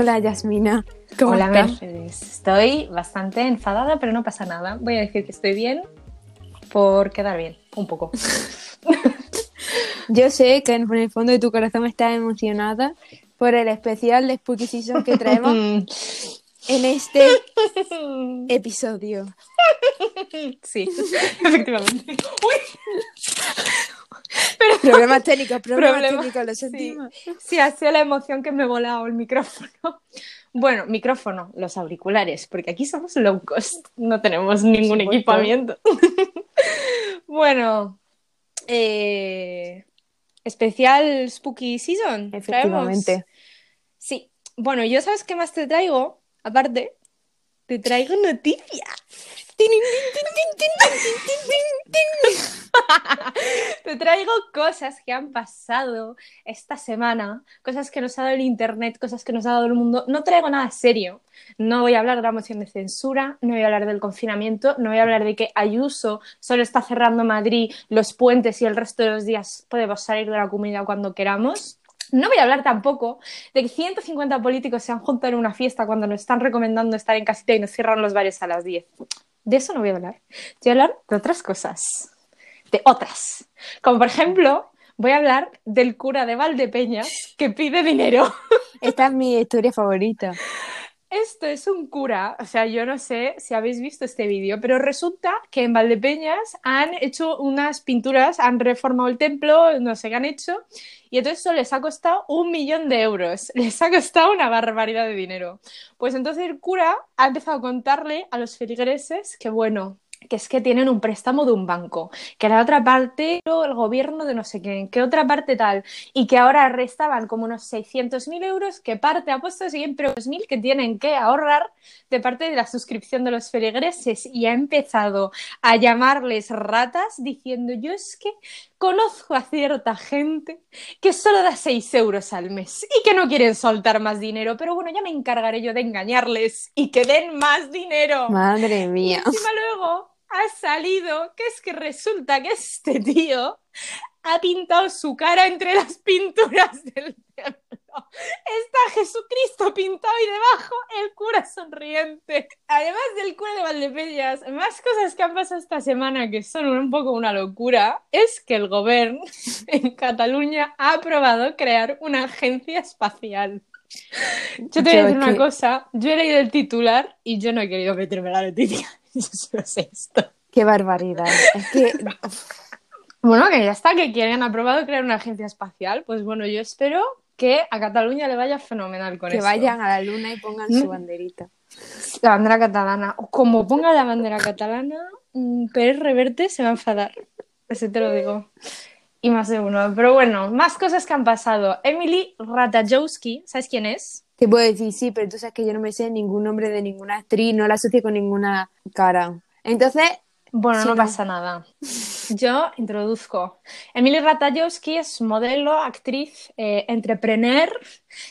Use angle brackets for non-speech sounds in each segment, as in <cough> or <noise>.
Hola Yasmina. ¿Cómo Hola estás? Mercedes. Estoy bastante enfadada, pero no pasa nada. Voy a decir que estoy bien por quedar bien, un poco. <laughs> Yo sé que en el fondo de tu corazón estás emocionada por el especial de Spooky Season que traemos <laughs> en este episodio. sí, <laughs> efectivamente. Uy. Problemas técnicos, problemas Problema- técnicos, lo Sí, sentimos. sí, ha sido la emoción que me he volado el micrófono. Bueno, micrófono, los auriculares, porque aquí somos low cost, no tenemos ningún equipamiento. <laughs> bueno, eh, especial Spooky Season. traemos. Efectivamente. Sí, bueno, yo sabes qué más te traigo, aparte, te traigo noticias. <laughs> Te traigo cosas que han pasado esta semana, cosas que nos ha dado el internet, cosas que nos ha dado el mundo. No traigo nada serio. No voy a hablar de la moción de censura, no voy a hablar del confinamiento, no voy a hablar de que Ayuso solo está cerrando Madrid, los puentes y el resto de los días podemos salir de la comunidad cuando queramos. No voy a hablar tampoco de que 150 políticos se han juntado en una fiesta cuando nos están recomendando estar en casita y nos cierran los bares a las 10. De eso no voy a hablar. Voy a hablar de otras cosas. De otras. Como por ejemplo, voy a hablar del cura de Valdepeñas que pide dinero. Esta es mi historia favorita. Esto es un cura, o sea, yo no sé si habéis visto este vídeo, pero resulta que en Valdepeñas han hecho unas pinturas, han reformado el templo, no sé qué han hecho, y entonces eso les ha costado un millón de euros, <laughs> les ha costado una barbaridad de dinero. Pues entonces el cura ha empezado a contarle a los feligreses que, bueno, que es que tienen un préstamo de un banco, que la otra parte el gobierno de no sé quién, que otra parte tal, y que ahora restaban como unos 600.000 euros, que parte ha puesto siempre 2.000 que tienen que ahorrar de parte de la suscripción de los feligreses y ha empezado a llamarles ratas diciendo yo es que conozco a cierta gente que solo da 6 euros al mes y que no quieren soltar más dinero, pero bueno, ya me encargaré yo de engañarles y que den más dinero. Madre Y mía. encima luego ha salido que es que resulta que este tío ha pintado su cara entre las pinturas <laughs> del templo. Está Jesucristo pintado y debajo el cura sonriente. Además del cura de Valdepeñas, más cosas que han pasado esta semana que son un poco una locura, es que el gobierno <laughs> en Cataluña ha aprobado crear una agencia espacial. Yo te voy a decir una que- cosa, yo he leído el titular y yo no he querido meterme en la noticia. Yo solo sé esto. Qué barbaridad. Es que Bueno, que ya está, que quieren aprobado crear una agencia espacial. Pues bueno, yo espero que a Cataluña le vaya fenomenal con que esto. vayan a la luna y pongan su banderita. La bandera catalana. Como ponga la bandera catalana, mm, Pérez Reverte se va a enfadar. Ese te lo digo. Y más de uno. Pero bueno, más cosas que han pasado. Emily Ratajkowski, ¿sabes quién es? Te puedo decir, sí, pero tú sabes que yo no me sé ningún nombre de ninguna actriz, no la asocio con ninguna cara. Entonces, Bueno, Sí, no no. pasa nada. Yo introduzco. Emily Ratajkowski es modelo, actriz, eh, entrepreneur.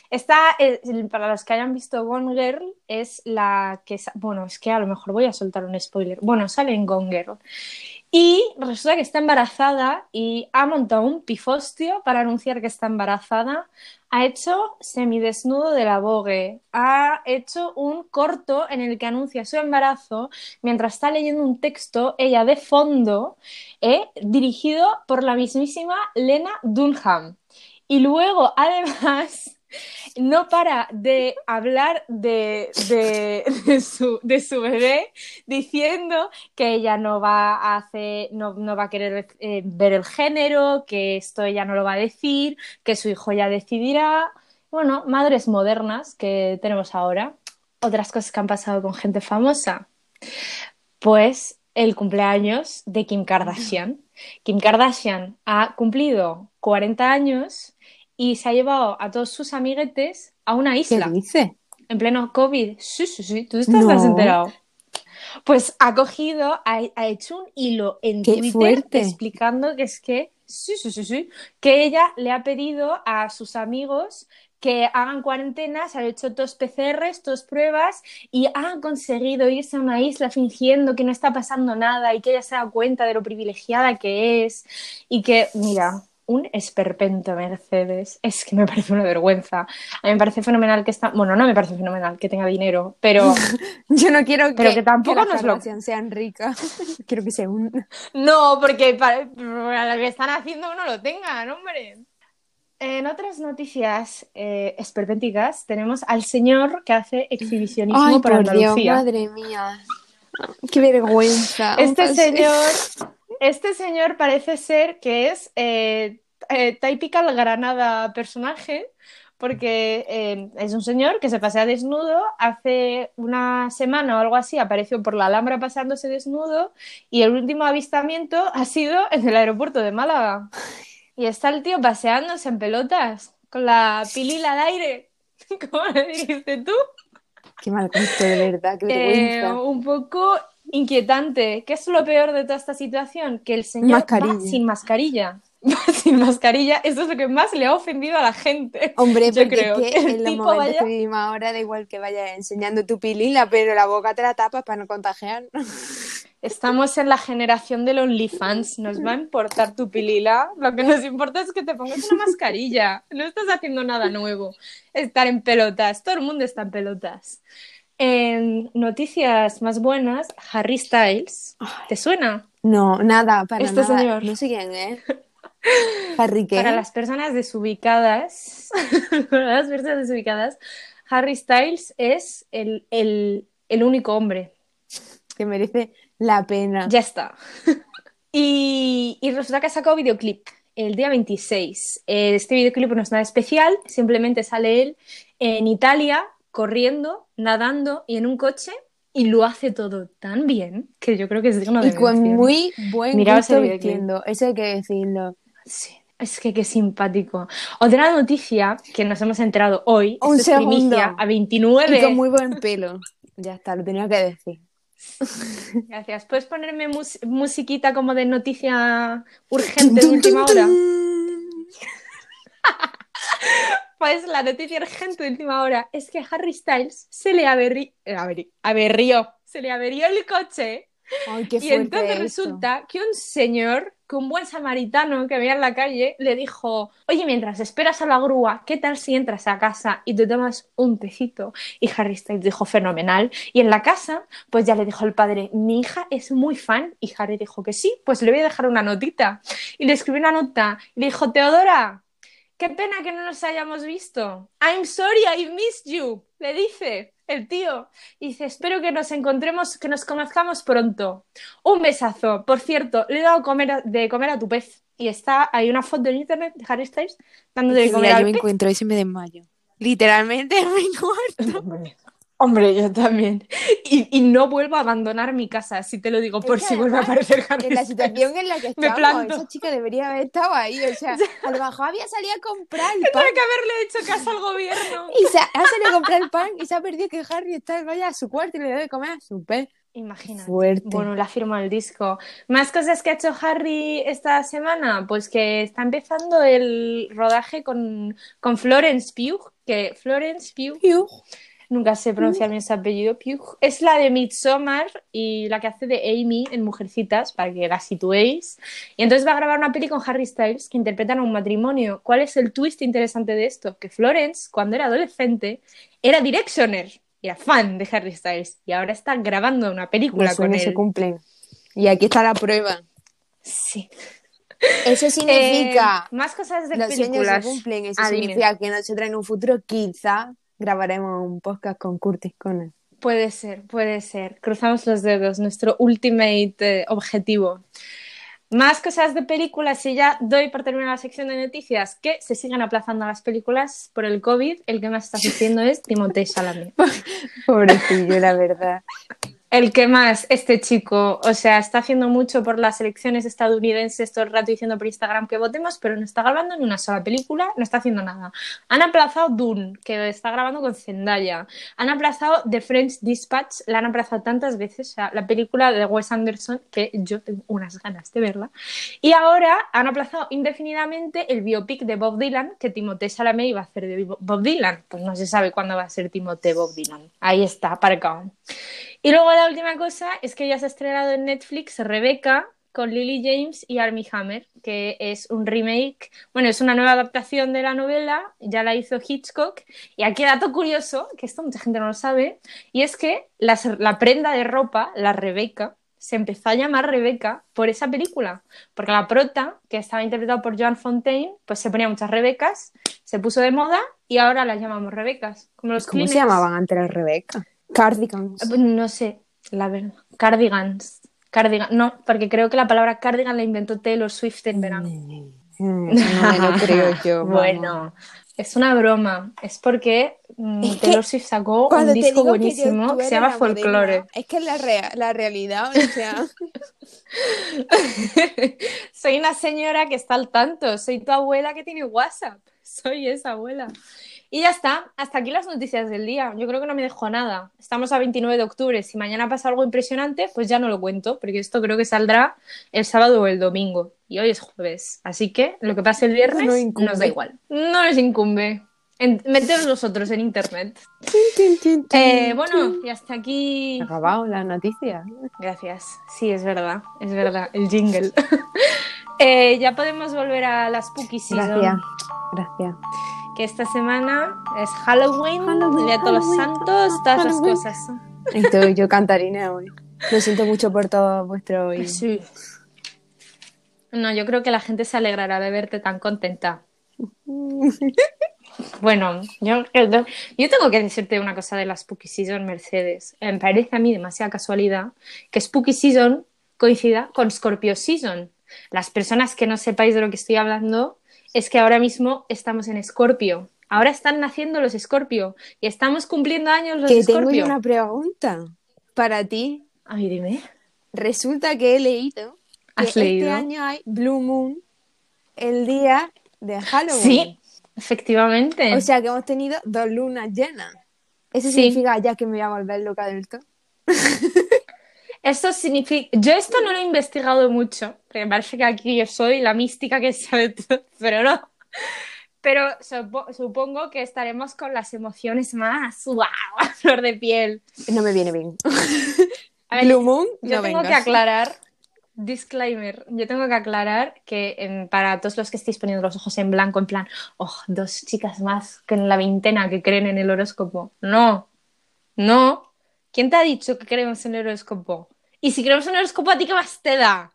Esta, eh, para los que hayan visto Gone Girl, es la que... Bueno, es que a lo mejor voy a soltar un spoiler. Bueno, sale en Gone Girl. Y resulta que está embarazada y ha montado un pifostio para anunciar que está embarazada. Ha hecho semidesnudo de la Vogue. Ha hecho un corto en el que anuncia su embarazo mientras está leyendo un texto, ella de fondo, eh, dirigido por la mismísima Lena Dunham. Y luego, <laughs> además, no para de hablar de, de, su, de su bebé, diciendo que ella no va a hacer, no, no va a querer eh, ver el género, que esto ella no lo va a decir, que su hijo ya decidirá. Bueno, madres modernas que tenemos ahora. Otras cosas que han pasado con gente famosa. Pues el cumpleaños de Kim Kardashian. Kim Kardashian ha cumplido 40 años y se ha llevado a todos sus amiguetes a una ¿qué isla dice? en pleno COVID. Sí, sí, sí, tú estás No. enterado. Pues ha cogido, ha, ha hecho un hilo en ¡Qué Twitter fuerte! explicando que es que, sí, sí, sí, sí, que ella le ha pedido a sus amigos que hagan cuarentena, se han hecho dos PCRs, dos pruebas y han conseguido irse a una isla fingiendo que no está pasando nada y que ella se da cuenta de lo privilegiada que es y que, mira, un esperpento Mercedes. Es que me parece una vergüenza. A mí me parece fenomenal que está. Bueno, no me parece fenomenal que tenga dinero, pero. <laughs> Yo no quiero Pero que, que tampoco que nos lo- sean ricas. <laughs> quiero que sea un... <laughs> No, porque para, para lo que están haciendo uno lo tenga, ¿no, hombre? En otras noticias eh, esperpénticas tenemos al señor que hace exhibicionismo Ay, para por Dios, Andalucía. madre mía. Qué vergüenza. Este señor, este señor parece ser que es eh, eh, typical Granada personaje, porque eh, es un señor que se pasea desnudo. Hace una semana o algo así apareció por la Alhambra pasándose desnudo y el último avistamiento ha sido en el aeropuerto de Málaga. Y está el tío paseándose en pelotas con la pilila al aire. <laughs> ¿Cómo le dijiste tú? Qué mal gusto, de verdad, qué Eh, vergüenza. un poco inquietante. ¿Qué es lo peor de toda esta situación? Que el señor Mascarilla. va sin mascarilla. <laughs> Va sin mascarilla. Eso es lo que más le ha ofendido a la gente. Hombre, yo porque creo que en los momentos vaya- que vivimos ahora da igual que vayas enseñando tu pilila, pero la boca te la tapas para no contagiar. <laughs> Estamos en la generación del OnlyFans. Nos va a importar tu pilila. Lo que nos importa es que te pongas una mascarilla. No estás haciendo nada nuevo. Estar en pelotas. Todo el mundo está en pelotas. En noticias más buenas, Harry Styles. ¿Te suena? No, nada, para Este nada. señor. No sé quién es. <laughs> Harry, ¿qué? Para las personas desubicadas, <laughs> para las personas desubicadas, Harry Styles es el, el- el único hombre. Que merece la pena. Ya está. <laughs> Y, y resulta que ha sacado videoclip el día 26. Eh, Este videoclip no es nada especial, simplemente sale él en Italia corriendo, nadando y en un coche y lo hace todo tan bien que yo creo que es digno de Y con mención. muy buen Miraos gusto eso hay que decirlo. Sí, es que qué simpático. Otra noticia que nos hemos enterado hoy, Un es primicia, segundo. a 29. Y con muy buen pelo. Ya está, lo tenía que decir. Gracias. ¿Puedes ponerme mus- musiquita como de noticia urgente de última hora? <laughs> Pues la noticia urgente de última hora es que Harry Styles se le averri- eh, se le averió el coche Ay, qué y entonces esto. resulta que un señor, que un buen samaritano que había en la calle, le dijo, oye, mientras esperas a la grúa, ¿qué tal si entras a casa y te tomas un tecito? Y Harry Styles dijo, fenomenal. Y en la casa, pues ya le dijo el padre, mi hija es muy fan. Y Harry dijo que sí, pues le voy a dejar una notita. Y le escribió una nota y le dijo, Teodora, qué pena que no nos hayamos visto. I'm sorry, I missed you. Le dice el tío. Y dice, espero que nos encontremos, que nos conozcamos pronto. Un besazo. Por cierto, le he dado comer a- de comer a tu pez. Y está, hay una foto en internet de Harry Styles dando de comer mira, al yo me pez. encuentro eso y me desmayo. Literalmente <laughs> me encuentro. <laughs> Hombre, yo también. Y, y no vuelvo a abandonar mi casa, si te lo digo, por si vuelve a aparecer Harry En la situación en la que planto. esa chica debería haber estado ahí. O sea, <laughs> a lo mejor había salido a comprar el pan Tuve que haberle hecho caso al gobierno. y se ha ha salido a comprar el pan y se ha perdido que Harry está vaya a su cuarto y le debe comer a su pez. Imagínate. Fuerte. Bueno, la firma del disco. ¿Más cosas que ha hecho Harry esta semana? Pues que está empezando el rodaje con, con Florence Pugh, que Florence Pugh, nunca sé pronunciar bien ese apellido, es la de Midsommar y la que hace de Amy en Mujercitas, para que la situéis. Y entonces va a grabar una peli con Harry Styles que interpretan a un matrimonio. ¿Cuál es el twist interesante de esto? Que Florence, cuando era adolescente, era directioner, era fan de Harry Styles y ahora está grabando una película con sueños se él. cumplen. Y aquí está la prueba. Sí. Eso significa Eh, más cosas de los sueños se películas. cumplen. Eso Ah, dime. significa que nosotros en un futuro quizá grabaremos un podcast con Curtis Conner. Puede ser, puede ser. Cruzamos los dedos, nuestro ultimate eh, objetivo. Más cosas de películas y ya doy por terminar la sección de noticias que se siguen aplazando las películas por el COVID. El que más está sufriendo es Timothée Chalamet. <laughs> Pobrecillo, la verdad. El que más, este chico, o sea, está haciendo mucho por las elecciones estadounidenses todo el rato diciendo por Instagram que votemos, pero no está grabando ni una sola película, no está haciendo nada. Han aplazado Dune, que está grabando con Zendaya. Han aplazado The French Dispatch, la han aplazado tantas veces, o sea, la película de Wes Anderson, que yo tengo unas ganas de verla. Y ahora han aplazado indefinidamente el biopic de Bob Dylan, que Timothée Chalamet iba a hacer de Bob Dylan. Pues no se sabe cuándo va a ser Timothée Bob Dylan. Ahí está, aparcado. Y luego la última cosa es que ya se ha estrenado en Netflix Rebeca, con Lily James y Armie Hammer, que es un remake, bueno, es una nueva adaptación de la novela, ya la hizo Hitchcock. Y aquí dato curioso, que esto mucha gente no lo sabe, y es que la, la prenda de ropa, la Rebeca, se empezó a llamar Rebeca por esa película, porque la prota, que estaba interpretada por Joan Fontaine, pues se ponía muchas Rebecas, se puso de moda y ahora las llamamos Rebecas. Como los ¿Cómo se llamaban antes las Rebeca? Cardigans. Pues No sé, la verdad. Cardigans. Cardigan. No, porque creo que la palabra cardigan la inventó Taylor Swift en verano. Mm, eso no me lo <laughs> creo yo. vamos. Bueno, es una broma. Es porque mm, Es Taylor Swift sacó un disco que buenísimo que se llama Folklore. Es que la, rea- la realidad, o sea, <laughs> soy una señora que está al tanto. Soy tu abuela que tiene WhatsApp. Soy esa abuela. Y ya está. Hasta aquí las noticias del día. Yo creo que no me dejo nada. Estamos a 29 de octubre. Si mañana pasa algo impresionante, pues ya no lo cuento, porque esto creo que saldrá el sábado o el domingo. Y hoy es jueves. Así que lo que pase el viernes No nos da igual. No les incumbe. En- meteos vosotros en internet. Eh, bueno, y hasta aquí. Acabado la noticia. Gracias. Sí, es verdad, es verdad, el jingle. <laughs> Eh, ya podemos volver a la Spooky Season, Gracias, gracias. que esta semana es Halloween, Día de todos los santos, todas Halloween. las cosas. Estoy yo cantarina hoy. Lo siento mucho por todo vuestro oído. Sí. No, yo creo que la gente se alegrará de verte tan contenta. <laughs> Bueno, yo, yo tengo que decirte una cosa de la Spooky Season, Mercedes. Me parece a mí demasiada casualidad que Spooky Season coincida con Scorpio Season. Las personas que no sepáis de lo que estoy hablando, es que ahora mismo estamos en Scorpio. Ahora están naciendo los Scorpio y estamos cumpliendo años los Que tengo una pregunta para ti. Ay, dime. Resulta que he leído que ¿Has este año hay Blue Moon el día de Halloween. Sí, efectivamente. O sea que hemos tenido dos lunas llenas. ¿Eso Sí. significa ya que me voy a volver loca del todo? <laughs> Esto significa. Yo esto no lo he investigado mucho, porque me parece que aquí yo soy la mística que sabe todo, <laughs> pero no. Pero supo- supongo que estaremos con las emociones más ¡wow! a flor de piel. No me viene bien. <laughs> A ver, Blue Moon, yo no tengo que aclarar, disclaimer, yo tengo que aclarar que em, para todos los que estéis poniendo los ojos en blanco, en plan, oh, dos chicas más que en la veintena que creen en el horóscopo. No, no. ¿Quién te ha dicho que creemos en el horóscopo? Y si creemos en el horóscopo, ¿a ti qué más te da?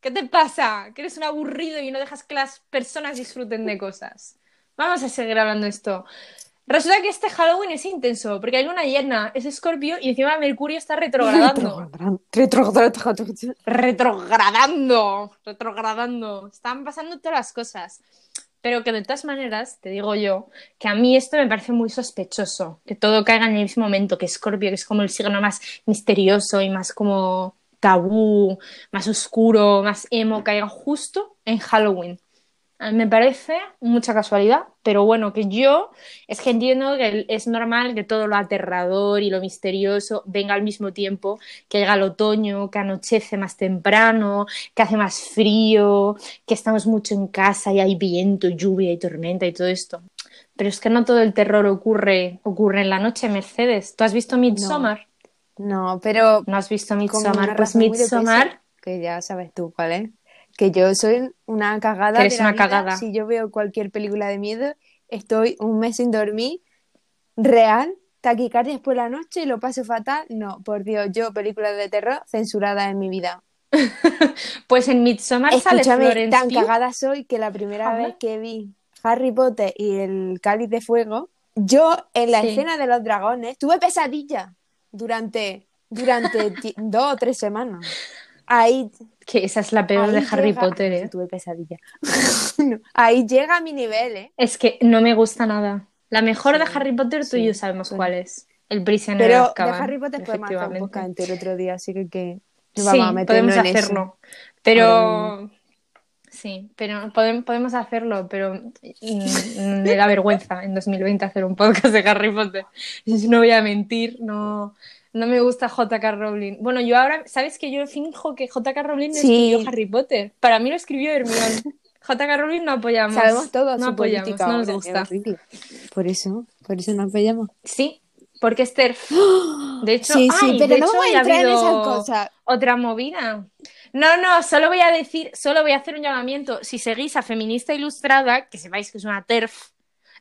¿Qué te pasa? Que eres un aburrido y no dejas que las personas disfruten de cosas. Vamos a seguir hablando de esto. Resulta que este Halloween es intenso, porque hay luna llena, es Escorpio y encima Mercurio está retrogradando. <laughs> Retrogradando. retrogradando, retrogradando. Están pasando todas las cosas. Pero que de todas maneras, te digo yo, que a mí esto me parece muy sospechoso, que todo caiga en el mismo momento, que Scorpio, que es como el signo más misterioso y más como tabú, más oscuro, más emo, caiga justo en Halloween. A mí me parece mucha casualidad, pero bueno, que yo es que entiendo que es normal que todo lo aterrador y lo misterioso venga al mismo tiempo, que llega el otoño, que anochece más temprano, que hace más frío, que estamos mucho en casa y hay viento, lluvia y tormenta y todo esto. Pero es que no todo el terror ocurre, ocurre en la noche, Mercedes. ¿Tú has visto Midsommar? No, pero ¿No, has visto Midsommar? Pues Midsommar que ya sabes tú cuál es. Que yo soy una cagada. Que eres de la una vida. cagada. Si yo veo cualquier película de miedo, estoy un mes sin dormir, real, taquicardias por la noche y lo paso fatal. No, por Dios, yo películas de terror censuradas en mi vida. <laughs> Pues en Midsommar sale Escúchame, Florence tan Pugh. cagada soy que la primera Ajá. vez que vi Harry Potter y el Cáliz de Fuego, yo en la Sí. escena de los dragones tuve pesadillas durante, durante dos o tres semanas. <laughs> Ahí, Que esa es la peor de Harry llega- Potter, ¿eh? Tuve pesadillas. <laughs> No, ahí llega mi nivel, ¿eh? Es que no me gusta nada. La mejor de Harry Potter, tú y yo sabemos sí. cuál es. El prisionero de Pero de Azkaban, Harry Potter podemos hacer un entero otro día, así que, que nos Sí, vamos a podemos eso. hacerlo. Pero sí, pero podemos, hacerlo, pero me da vergüenza en 2020 hacer un podcast de Harry Potter. <laughs> No voy a mentir, no, no me gusta JK Rowling. Bueno, yo ahora, ¿sabes que yo finjo que JK Rowling no Sí. escribió Harry Potter? Para mí lo escribió Hermione. <laughs> JK Rowling no apoyamos. Sabemos todo no su apoyamos, política no nos gusta. es. Por eso, por eso nos apoyamos. Sí, porque Esther. <gasps> De hecho, sí, sí, ay, pero de no hecho, hoy a entrar en esas cosas. Otra movida. No, no, solo voy a decir, solo voy a hacer un llamamiento. Si seguís a Feminista Ilustrada, que sepáis que es una TERF,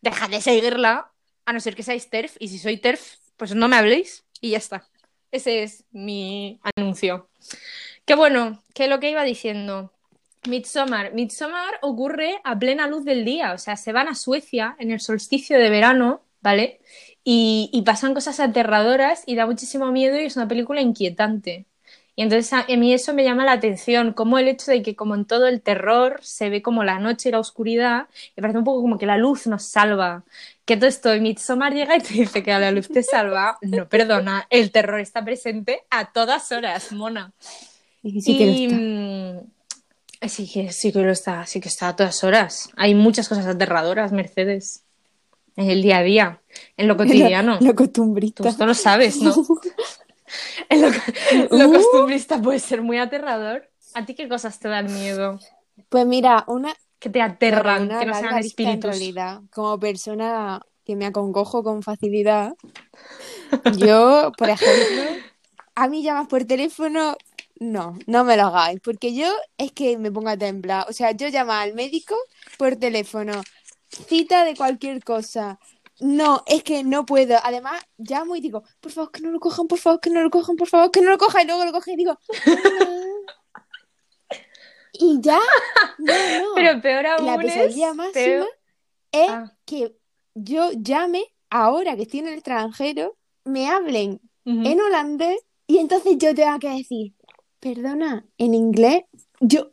dejad de seguirla, a no ser que seáis TERF, y si soy TERF, pues no me habléis y ya está. Ese es mi anuncio. Que bueno, que lo que iba diciendo. Midsommar. Midsommar ocurre a plena luz del día, o sea, se van a Suecia en el solsticio de verano, ¿vale? Y, y pasan cosas aterradoras y da muchísimo miedo y es una película inquietante. Y entonces a mí eso me llama la atención, como el hecho de que como en todo el terror se ve como la noche y la oscuridad, me parece un poco como que la luz nos salva. Que todo esto, Midsommar llega y te dice que la luz te salva. No, perdona, el terror está presente a todas horas, mona. Y sí que lo Y, está. mm, sí que sí que lo está, sí que está a todas horas. Hay muchas cosas aterradoras, Mercedes, en el día a día, en lo <laughs> cotidiano. Lo, lo costumbrista. Tú esto lo sabes, ¿no? <laughs> En lo, lo Uh. costumbrista puede ser muy aterrador. ¿A ti qué cosas te dan miedo? Pues mira, una, Que te aterran, que no sean en espíritus. realidad. Como persona que me acongojo con facilidad, yo, por ejemplo, a mí llamas por teléfono, no, no me lo hagáis, porque yo es que me pongo a temblar. O sea, yo llamo al médico por teléfono, cita de cualquier cosa. No, es que no puedo. Además, llamo y digo, por favor, que no lo cojan, por favor, que no lo cojan, por favor, que no lo cojan. Y luego lo cogen y digo. Y ya, <laughs> no, no. Pero peor aún La es... pesadilla máxima peor- es Ah, que yo llame ahora que estoy en el extranjero, me hablen en holandés y entonces yo tenga que decir, perdona, en inglés, yo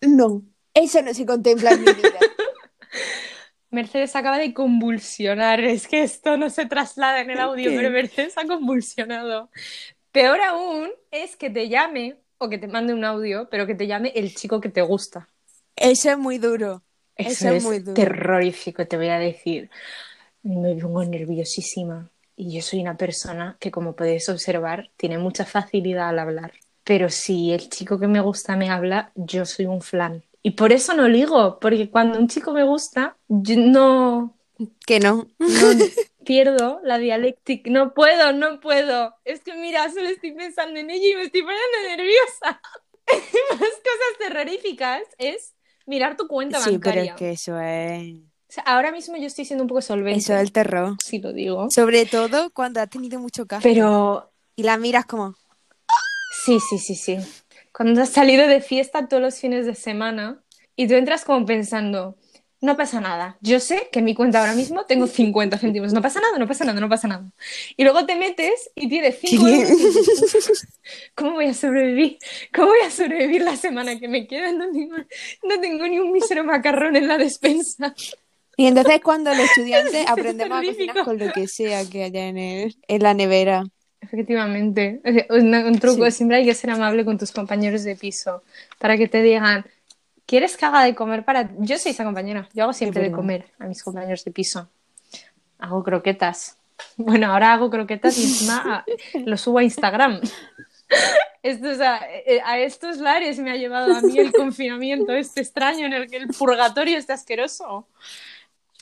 no, eso no se contempla en mi vida. <laughs> Mercedes acaba de convulsionar. Es que esto no se traslada en el audio, ¿Qué? pero Mercedes ha convulsionado. Peor aún es que te llame o que te mande un audio, pero que te llame el chico que te gusta. Eso es muy duro. Eso, Eso es muy duro. terrorífico, te voy a decir. Me pongo nerviosísima. Y yo soy una persona que, como podéis observar, tiene mucha facilidad al hablar. Pero si el chico que me gusta me habla, yo soy un flan. Y por eso no ligo, porque cuando un chico me gusta, yo no, Que no. no pierdo la dialéctica. No puedo, no puedo. Es que mira, solo estoy pensando en ello y me estoy poniendo nerviosa. <laughs> Más cosas terroríficas es mirar tu cuenta Sí, pero bancaria. es que eso es, O sea, ahora mismo yo estoy siendo un poco solvente, eso es el terror. si lo digo. Sobre todo cuando has tenido mucho caso Pero y la miras como, sí, sí, sí, sí. Cuando has salido de fiesta todos los fines de semana y tú entras como pensando, no pasa nada. Yo sé que en mi cuenta ahora mismo tengo <laughs> 50 céntimos. No pasa nada, no pasa nada, no pasa nada. Y luego te metes y tienes 5 ¿Qué? euros. ¿Cómo voy a sobrevivir? ¿Cómo voy a sobrevivir la semana que me queda? No tengo, no tengo ni un mísero macarrón en la despensa. Y entonces cuando los estudiantes <laughs> aprendemos a cocinar con lo que sea que haya en, el- en la nevera. Efectivamente. Un, un truco, Sí. siempre hay que ser amable con tus compañeros de piso para que te digan, ¿quieres que haga de comer para...? Yo soy esa compañera, yo hago siempre de comer a mis compañeros de piso. Hago croquetas. Bueno, ahora hago croquetas y encima ah, <laughs> lo subo a Instagram. Esto, es a, eh, a estos lares me ha llevado a mí el <laughs> confinamiento este extraño en el que el purgatorio está asqueroso.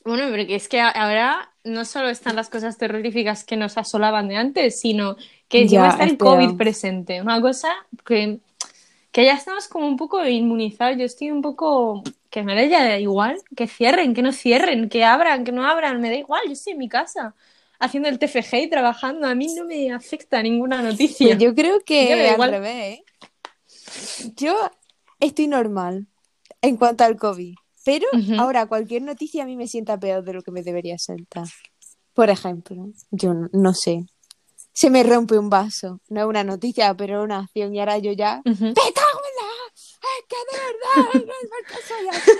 Bueno, porque es que ahora no solo están las cosas terroríficas que nos asolaban de antes, sino que Ya, está el. COVID presente. Una cosa que, que ya estamos como un poco inmunizados. Yo estoy un poco... Que me da ya igual, que cierren, que no cierren, que abran, que no abran, me da igual, yo estoy en mi casa haciendo el TFG y trabajando, a mí no me afecta ninguna noticia. Pues yo creo que me da al igual. revés, ¿eh? Yo estoy normal en cuanto al COVID, pero ahora cualquier noticia a mí me sienta peor de lo que me debería sentar. Por ejemplo, yo no sé, se me rompe un vaso, no es una noticia, pero una acción y ahora yo ya... Ujú. ¡Me cago en la! ¡Es que de verdad! ¡No es porque soy así!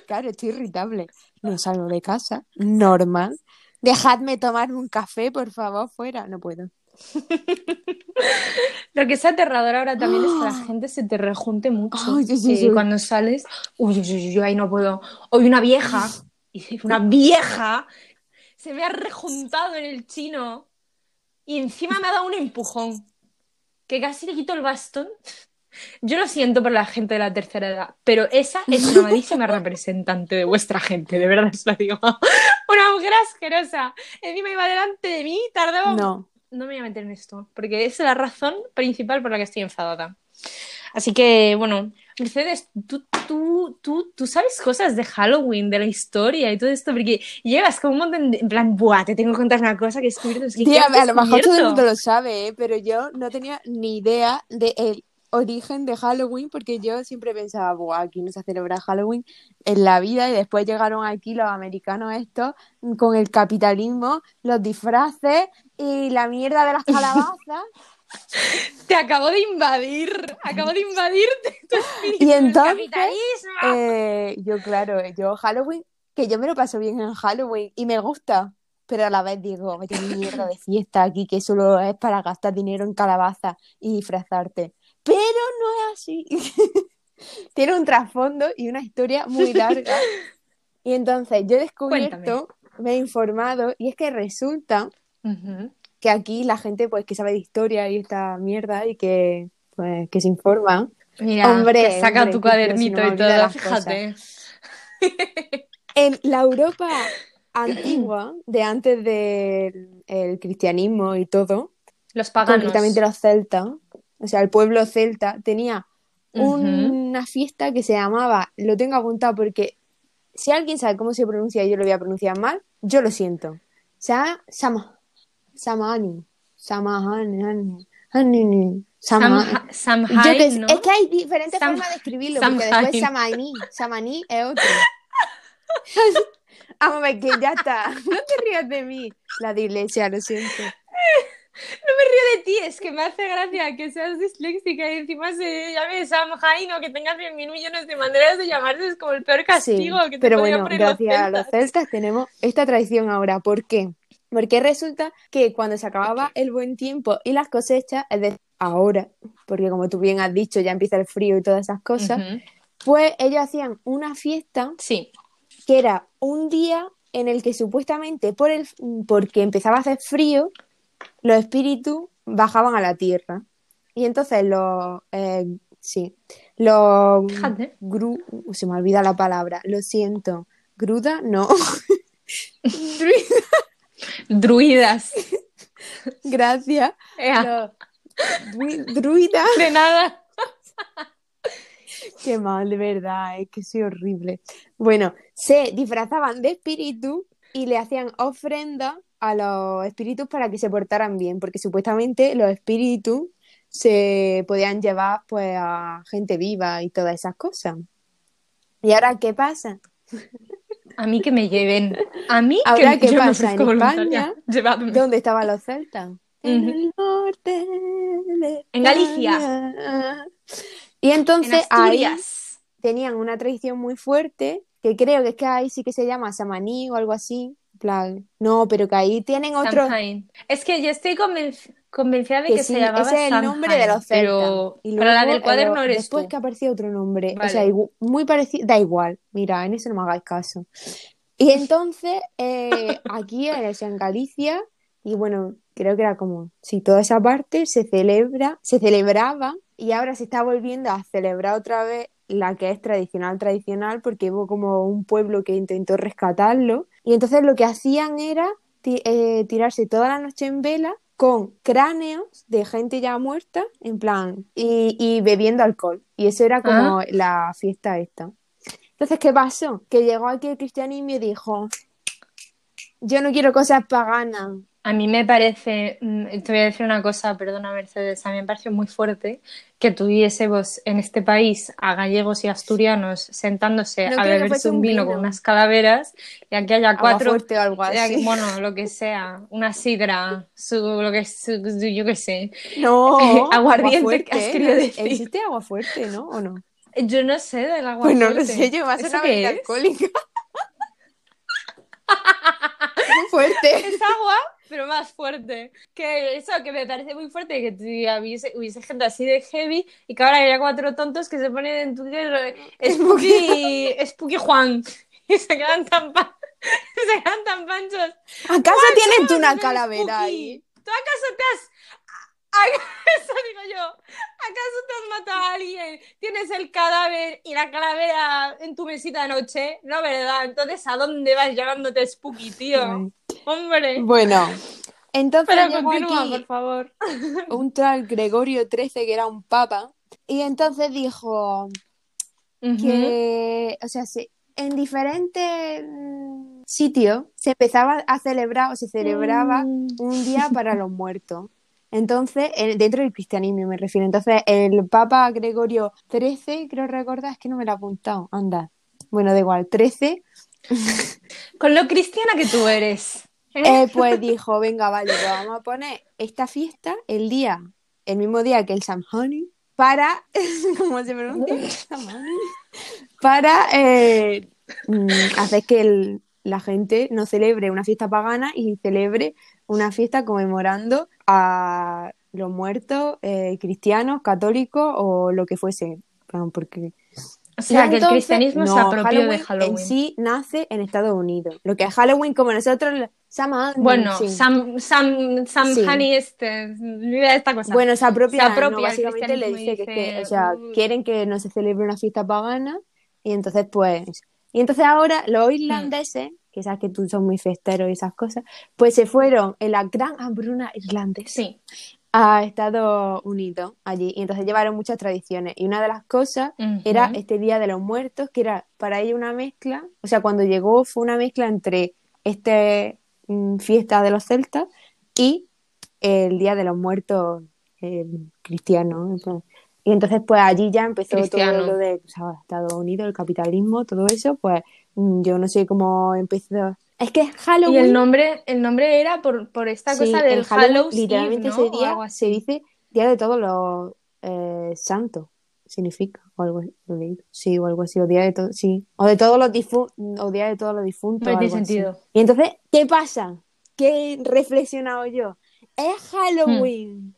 <laughs> Claro, estoy irritable. No salgo de casa, normal. Dejadme tomarme un café, por favor, fuera. No puedo. <laughs> Lo que es aterrador ahora también es que la gente se te rejunte mucho. Sí, Eh, sí. Cuando sales, uy, uy, ahí no puedo. Hoy una vieja, una vieja, se me ha rejuntado en el chino y encima me ha dado un empujón que casi le quito el bastón. <laughs> Yo lo siento por la gente de la tercera edad, pero esa es una malísima <laughs> representante de vuestra gente, de verdad os lo digo. <laughs> Una mujer asquerosa. Encima iba delante de mí, tardaba No. no me voy a meter en esto, porque es la razón principal por la que estoy enfadada. Así que, bueno, Mercedes, tú, tú, tú, tú sabes cosas de Halloween, de la historia y todo esto, porque llevas como un montón de... En plan, buah, te tengo que contar una cosa que es que, Tía, ¿qué has a lo mejor todo el mundo lo sabe, ¿eh? pero yo no tenía ni idea del origen de Halloween porque yo siempre pensaba, Buah, aquí no se celebra Halloween en la vida y después llegaron aquí los americanos estos con el capitalismo, los disfraces y la mierda de las <laughs> calabazas <laughs> Te acabo de invadir, acabo de invadirte tu espíritu y entonces eh, yo claro, yo Halloween, que yo me lo paso bien en Halloween y me gusta. Pero a la vez digo, vete mierda de fiesta aquí que solo es para gastar dinero en calabazas y disfrazarte. Pero no es así. <laughs> Tiene un trasfondo y una historia muy <laughs> larga. Y entonces yo he descubierto, me he informado, y es que resulta. Que aquí la gente pues que sabe de historia y esta mierda y que pues que se informa. Mira, Hombre, que saca hombre, tu cuadernito y todo, fíjate. <laughs> En la Europa antigua, de antes del el cristianismo y todo, Los paganos. concretamente los celtas, o sea, el pueblo celta tenía una fiesta que se llamaba, lo tengo apuntado porque si alguien sabe cómo se pronuncia y yo lo voy a pronunciar mal, yo lo siento. Se llama Samani, Samahani, Hanini, Sama- Samha- Samhain, Yo que sé, ¿no? Es que hay diferentes Sam- formas de escribirlo, porque después. Samani, Samani es otro. <laughs> Ver que ya está. <laughs> No te rías de mí, la de iglesia, lo siento. No me río de ti, es que me hace gracia que seas disléxica y encima se llame Samhain o que tengas 100.000 millones de maneras de llamarse, es como el peor Sí, castigo que te pero bueno, gracias a los celtas. tenemos esta tradición ahora. ¿Por qué? Porque resulta que cuando se acababa el buen tiempo y las cosechas, es decir, ahora, porque como tú bien has dicho, ya empieza el frío y todas esas cosas, Ujú. pues ellos hacían una fiesta Sí, que era un día en el que supuestamente por el, porque empezaba a hacer frío, los espíritus bajaban a la tierra. Y entonces los, eh, sí, los fíjate. gru, se me olvida la palabra, lo siento, gruda, no, <laughs> Druidas. <laughs> gracias, druidas, de nada. <laughs> qué mal, de verdad, es que soy horrible. Bueno, se disfrazaban de espíritu y le hacían ofrenda a los espíritus para que se portaran bien, porque supuestamente los espíritus se podían llevar pues a gente viva y todas esas cosas. ¿Y ahora qué pasa? A mí que me lleven. A mí <laughs> Ahora, que ¿qué yo me pasa? En. España, Llevadme. ¿Dónde estaban los celtas? <laughs> En el norte de En Galicia. Y En entonces ahí tenían una tradición muy fuerte, que creo que es que ahí sí que se llama samaní o algo así. plan, no, pero que ahí tienen otro. Samhain. Es que yo estoy convenc- convencida de Que que, sí, se llamaba ese es el nombre de los celtas. pero, Y pero la luego, del cuaderno eh, eres después tú. que aparecía otro nombre. O Vale. sea, igu- muy parecido. Da igual. Mira, en eso no me hagáis caso. Y entonces, eh, <laughs> aquí o sea, en Galicia, y bueno, creo que era como, si toda esa parte se celebra, se celebraba, y ahora se está volviendo a celebrar otra vez la que es tradicional, tradicional, porque hubo como un pueblo que intentó rescatarlo. Y entonces lo que hacían era eh, tirarse toda la noche en vela con cráneos de gente ya muerta, en plan, y, y bebiendo alcohol. Y eso era como la fiesta esta. Entonces, ¿qué pasó? Que llegó aquí el cristianismo y dijo, yo no quiero cosas paganas. A mí me parece, mm, te voy a decir una cosa, perdona Mercedes, a mí me pareció muy fuerte que tuviésemos en este país a gallegos y asturianos sentándose No a beberse un vino vino. con unas calaveras y aquí haya Agua cuatro, fuerte o algo eh, así. bueno, lo que sea, una sidra, su, lo que su- yo qué sé. No, <laughs> Aguardiente, agua ¿qué has fuerte, decir? ¿Existe agua fuerte, no? ¿O no? Yo no sé del agua Pues no lo fuerte. sé, yo ¿Eso una bebida alcohólica. Muy <laughs> <laughs> fuerte. Es agua, pero más fuerte. Que eso, que me parece muy fuerte que hubiese, hubiese gente así de heavy y que ahora haya cuatro tontos que se ponen en Twitter eh, Spooky, <laughs> Spooky Juan <laughs> y se quedan tan, pa- <laughs> se quedan tan panchos. ¿Acaso tienes tú una calavera ahí? ¿Tú acaso te has... ¿Acaso digo yo? ¿Acaso te has matado a alguien? Tienes el cadáver y la calavera en tu mesita de noche, ¿no verdad? Entonces, ¿a dónde vas llamándote Spooky, tío? Hombre. Bueno, entonces Pero continúa, por favor. <laughs> un tal Gregorio XIII, que era un papa, Y entonces dijo que, o sea, se- en diferentes mm, sitios se empezaba a celebrar o se celebraba Mm. un día para los muertos. Entonces, en- dentro del cristianismo me refiero. Entonces, el Papa Gregorio XIII, creo recordar, es que no me lo he apuntado, anda. Bueno, da igual, 13, Con lo cristiana que tú eres. ¿Eh? pues <laughs> dijo, venga, vale, pues vamos a poner esta fiesta el día, el mismo día que el Samhain, para, <laughs> ¿cómo se pronuncia? <laughs> Para eh, mm, hacer que el- la gente no celebre una fiesta pagana y celebre una fiesta conmemorando a los muertos eh, cristianos, católicos o lo que fuese. Porque o sea, que el cristianismo se no, apropió de Halloween. En sí nace en Estados Unidos. Lo que es Halloween, como nosotros, Samhain, Bueno, sí. Sam, Sam, Sam Sí. Honey este, esta cosa. Bueno, se apropia, Se apropia no, básicamente le dice que, cristianismo y que, o dice, sea, "Uh". quieren que no se celebre una fiesta pagana y entonces pues, y entonces ahora los irlandeses, que sabes que tú son muy festeros y esas cosas, pues se fueron en la gran hambruna irlandesa Sí. A Estados Unidos allí y entonces llevaron muchas tradiciones y una de las cosas era este Día de los Muertos, que era para ellos una mezcla, o sea, cuando llegó fue una mezcla entre este mm, fiesta de los celtas y el Día de los Muertos eh, cristiano. ¿no? Y entonces, pues allí ya empezó Cristiano. todo lo de o sea, Estados Unidos, el capitalismo, todo eso, pues mm, yo no sé cómo empezó. Es que Y Halloween. el nombre, el nombre era por, por esta sí, cosa del el Halloween, Eve, literalmente ¿no? ese O día algo así. se dice Día de todos los eh, santos, significa, o algo así. Sí, o algo así, o Día de todos, sí, o de todos los difuntos, o Día de todos los difuntos. No tiene así. sentido. Y entonces, ¿qué pasa? ¿Qué he reflexionado yo? Es Halloween.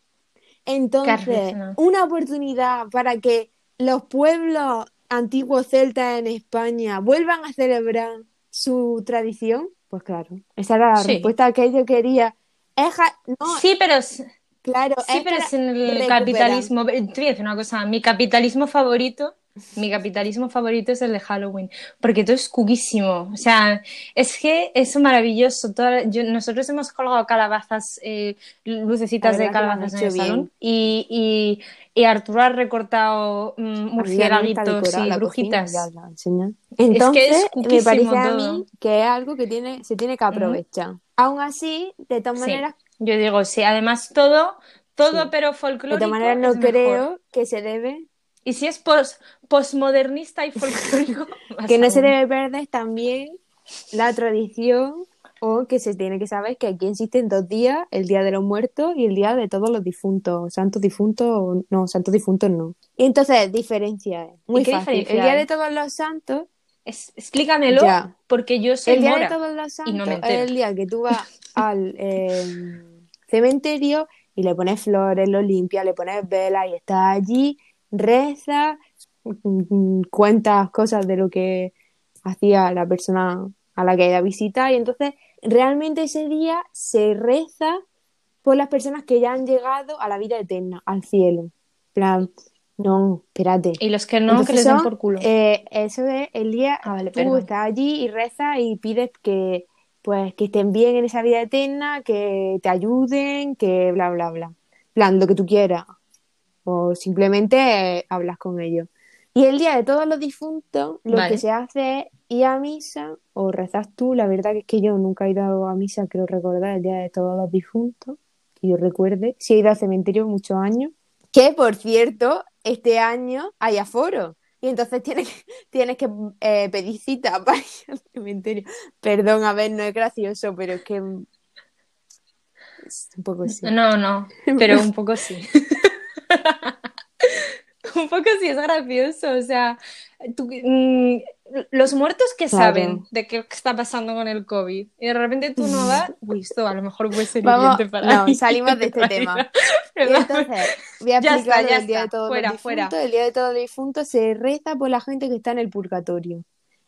Entonces, reflexionado? una oportunidad para que los pueblos antiguos celtas en España vuelvan a celebrar su tradición. Pues claro, esa era la Sí. respuesta que yo quería. Es ja- no, Sí, pero, sí, claro, es pero es en el recuperar. capitalismo. Te voy a decir una cosa, mi capitalismo favorito, mi capitalismo favorito es el de Halloween, porque todo es cuquísimo. O sea, es que es maravilloso. Toda- yo- nosotros hemos colgado calabazas, eh, lucecitas de que calabazas en el salón bien. y, y, y Arturo ha recortado mm, A murciélaguitos y brujitas. cocina, ya la enseñé. Entonces, es me parece a todo. mí que es algo que tiene, se tiene que aprovechar. Aún así, de todas Sí. maneras, Yo digo, sí, además todo, todo Sí. pero de folclórico todas maneras no es mejor. creo que se debe Y si es pos, posmodernista y <laughs> folclórico, que no se debe perder también la tradición o que se tiene que saber que aquí existen dos días, el Día de los Muertos y el Día de todos los difuntos, santos difuntos, no, santos difuntos no. Y entonces, diferencia es muy ¿Y qué fácil. diferencia el Día hay? de todos los santos, Es- explícamelo, Ya. porque yo soy el Día mora. de todos los no santos es el día que tú vas <laughs> al eh, cementerio y le pones flores, lo limpias, le pones velas y estás allí, rezas, mm, cuentas cosas de lo que hacía la persona a la que haya visitado y entonces realmente ese día se reza por las personas que ya han llegado a la vida eterna, al cielo. En plan, no, espérate. Y los que no, Entonces que les den por culo. eh, eso es el día, Ah, vale, tú perdón. estás allí y rezas y pides que, pues, que estén bien en esa vida eterna, que te ayuden, que bla, bla, bla. Plan, lo que tú quieras. O simplemente eh, hablas con ellos. Y el día de todos los difuntos, lo Vale. que se hace es ir a misa o rezas tú. La verdad que es que yo nunca he ido a misa, creo recordar, el día de todos los difuntos, que yo recuerde. Sí he ido al cementerio muchos años. Que, por cierto, este año hay aforo. Y entonces tienes que, <laughs> tienes que eh, pedir cita <laughs> para ir al cementerio. Perdón, a ver, no es gracioso, pero es que... Es un poco así. No, no, <laughs> pero un poco sí. Un poco sí es gracioso, o sea, tú- mm, los muertos que Claro. saben de qué está pasando con el COVID y de repente tú no vas, uy, esto a lo mejor puede ser Vamos, para no, alguien, salimos de este para tema. <laughs> entonces, voy a Ya explicar está, el día de está. Fuera, los fuera. difuntos. El día de todos los difuntos se reza por la gente que está en el purgatorio.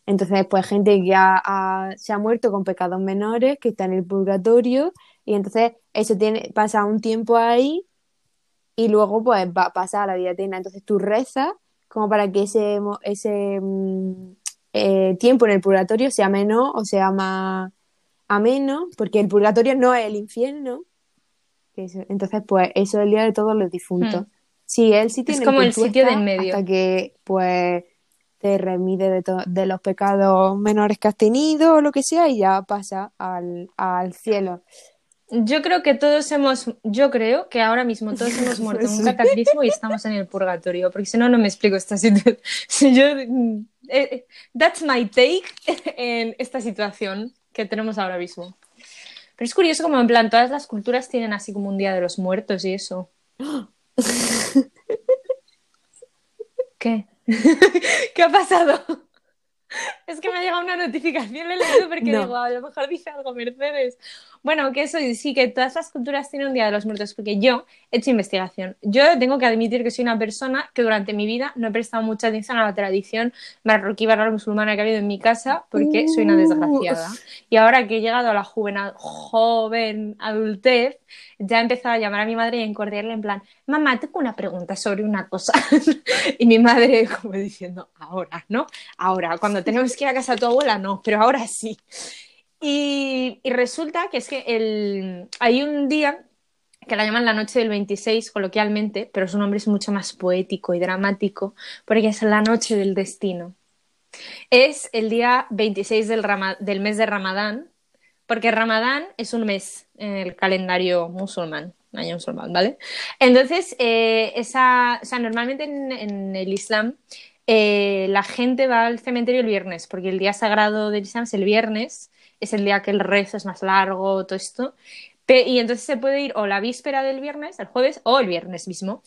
Entonces, pues gente que ha- ha- se ha muerto con pecados menores, que está en el purgatorio, y entonces eso tiene, pasa un tiempo ahí y luego pues va a pasar a la vida eterna. Entonces tú rezas como para que ese, ese mm, eh, tiempo en el purgatorio sea menos o sea más ameno, porque el purgatorio no es el infierno. Entonces, pues eso es el día de todos los difuntos. Hmm. Sí, él sí tiene Es como que el sitio estás del medio. Hasta que, pues, te remite de, de los pecados menores que has tenido o lo que sea y ya pasa al, al cielo. Yo creo que todos hemos, yo creo que ahora mismo todos <laughs> hemos muerto en un cataclismo y estamos en el purgatorio, porque si no, no me explico esta situación. <laughs> Si yo, mm, eh, that's my take <laughs> en esta situación que tenemos ahora mismo. Pero es curioso como en plan todas las culturas tienen así como un día de los muertos y eso. <gasps> ¿Qué? ¿Qué ha pasado? Es que me ha llegado una notificación, le he leído porque No. digo, a lo mejor dice algo Mercedes. Bueno, que eso sí, que todas las culturas tienen un Día de los Muertos, porque yo he hecho investigación. Yo tengo que admitir que soy una persona que durante mi vida no he prestado mucha atención a la tradición marroquí barra musulmana que ha habido en mi casa, porque soy una desgraciada. Y ahora que he llegado a la joven, joven adultez, ya he empezado a llamar a mi madre y a encordiarle en plan, mamá, tengo una pregunta sobre una cosa. <laughs> y mi madre como diciendo, ahora, ¿no? Ahora, cuando tenemos que ir a casa de tu abuela, no, pero ahora sí. Y, resulta que es que el, hay un día que la llaman la noche del 26 coloquialmente, pero su nombre es mucho más poético y dramático porque es la noche del destino. Es el día 26 del, mes de Ramadán, porque Ramadán es un mes en el calendario musulmán, año musulmán, ¿vale? Entonces, eh, esa, o sea, normalmente en, en el Islam eh, la gente va al cementerio el viernes, porque el día sagrado del Islam es el viernes, es el día que el rezo es más largo, todo esto. Y entonces se puede ir o la víspera del viernes, el jueves, o el viernes mismo.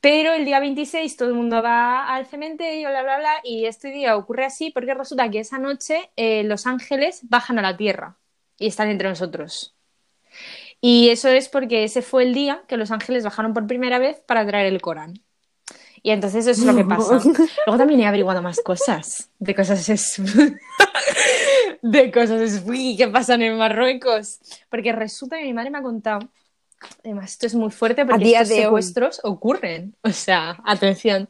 Pero el día 26 todo el mundo va al cementerio, bla, bla, bla, y este día ocurre así porque resulta que esa noche eh, los ángeles bajan a la tierra y están entre nosotros. Y eso es porque ese fue el día que los ángeles bajaron por primera vez para traer el Corán. Y entonces eso es lo que pasa. Luego también he averiguado más cosas, de cosas es... <laughs> de cosas es... uy, que pasan en Marruecos. Porque resulta que mi madre me ha contado, además esto es muy fuerte porque día hoy. secuestros ocurren. O sea, atención.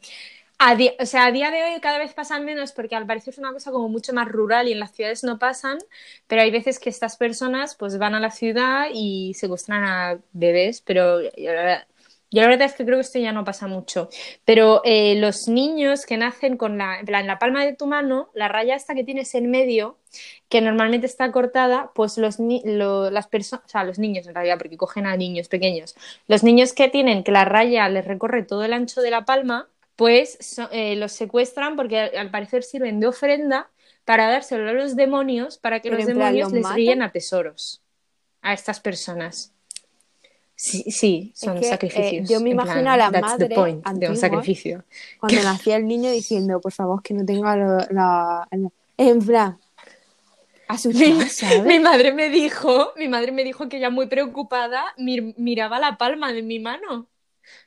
A di- o sea, a día de hoy cada vez pasan menos porque al parecer es una cosa como mucho más rural y en las ciudades no pasan, pero hay veces que estas personas pues van a la ciudad y secuestran a bebés, pero yo la verdad, es que creo que esto ya no pasa mucho. Pero eh, los niños que nacen con la, en plan, la palma de tu mano, la raya esta que tienes en medio, que normalmente está cortada, pues los, ni- lo- las personas, o sea, los niños en realidad, porque cogen a niños pequeños, los niños que tienen que la raya les recorre todo el ancho de la palma, pues so- eh, los secuestran porque al, al parecer sirven de ofrenda para dárselo a los demonios para que Pero los plan, demonios ¿los les ríen a tesoros a estas personas. Sí, sí, son que, eh, sacrificios. yo me imagino plan, a la madre de un sacrificio. Cuando <laughs> nacía el niño diciendo, por favor, que no tenga lo- la... En plan, Mi, mi madre me dijo, mi madre me dijo que ya muy preocupada mir- miraba la palma de mi mano.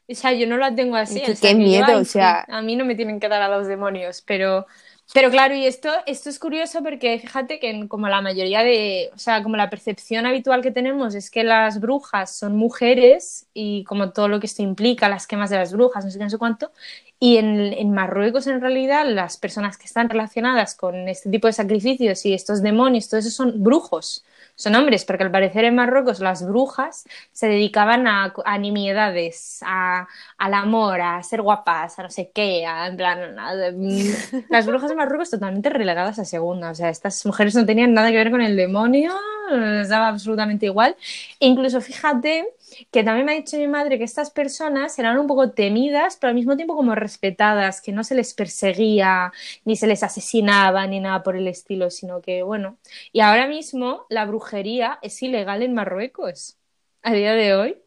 O sea, yo no la tengo así. Es que o sea, qué yo, miedo, ay, o sea- A mí no me tienen que dar a los demonios, pero, pero claro, y esto, esto es curioso porque fíjate que como la mayoría de, o sea, como la percepción habitual que tenemos es que las brujas son mujeres y como todo lo que esto implica, las quemas de las brujas, no sé qué, no sé cuánto, y en, en Marruecos, en realidad, las personas que están relacionadas con este tipo de sacrificios y estos demonios, todo eso son brujos, son hombres, porque al parecer en Marruecos las brujas se dedicaban a, a nimiedades, a, al amor, a ser guapas, a no sé qué, a, en plan, a- mm, <laughs> las brujas de Marruecos totalmente relegadas a segunda, o sea, estas mujeres no tenían nada que ver con el demonio, les daba absolutamente igual. E incluso fíjate que también me ha dicho mi madre que estas personas eran un poco temidas, pero al mismo tiempo como respetadas, que no se les perseguía, ni se les asesinaba, ni nada por el estilo, sino que, bueno. Y ahora mismo la brujería es ilegal en Marruecos, a día de hoy,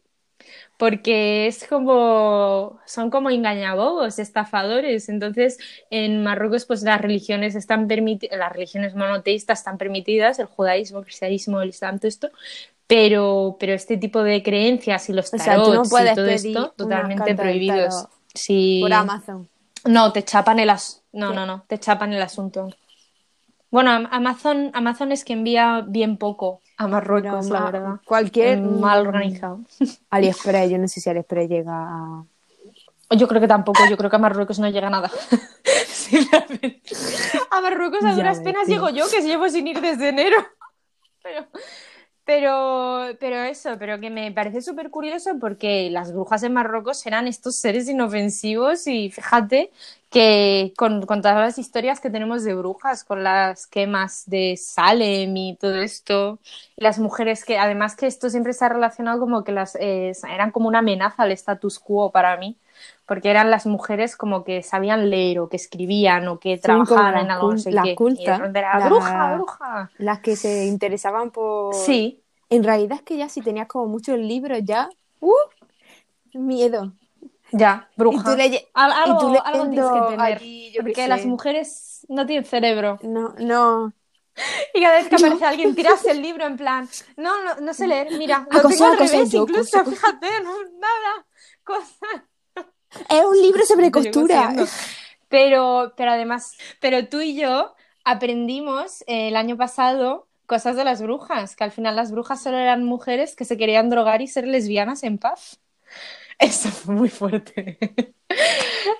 porque es como, son como engañabobos, estafadores. Entonces, en Marruecos, pues las religiones están permitidas, las religiones monoteístas están permitidas, el judaísmo, el cristianismo, el islam, todo esto, pero, pero este tipo de creencias y los O sea, tú no tarots y todo pedir esto, totalmente prohibidos. Sí. Por Amazon. No, te chapan el as... No, no, no, te chapan el asunto. Bueno, Am- Amazon, Amazon es que envía bien poco a Marruecos, la ma- verdad. Cualquier... Mal organizado. <laughs> AliExpress, yo no sé si AliExpress llega a... Yo creo que tampoco, yo creo que a Marruecos no llega nada. <laughs> A Marruecos a duras penas llego yo, que llevo sin ir desde enero. Pero Pero, pero eso, pero que me parece súper curioso porque las brujas en Marruecos eran estos seres inofensivos y fíjate que con, con todas las historias que tenemos de brujas, con las quemas de Salem y todo esto, y las mujeres que, además que esto siempre se ha relacionado como que las eh, eran como una amenaza al status quo para mí porque eran las mujeres como que sabían leer o que escribían o que trabajaban en algo, no sé las qué. cultas, la- bruja, bruja. Las que se interesaban por... Sí, En realidad es que ya si tenías como muchos libros ya... ¡Uh! Miedo. ya, bruja. Y tú, Al- algo, y tú algo tienes que leyendo tener. allí, yo qué porque las mujeres no tienen cerebro. No, no. <laughs> Y cada vez que aparece alguien, tiras el libro en plan, no, no, no sé leer, mira, lo Acoso, tengo al acoso, revés yo, incluso, acoso. fíjate, no, nada, cosas. Es un libro sobre costura. Pero, pero además, pero tú y yo aprendimos eh, el año pasado cosas de las brujas, que al final las brujas solo eran mujeres que se querían drogar y ser lesbianas en paz. <laughs> Eso fue muy fuerte.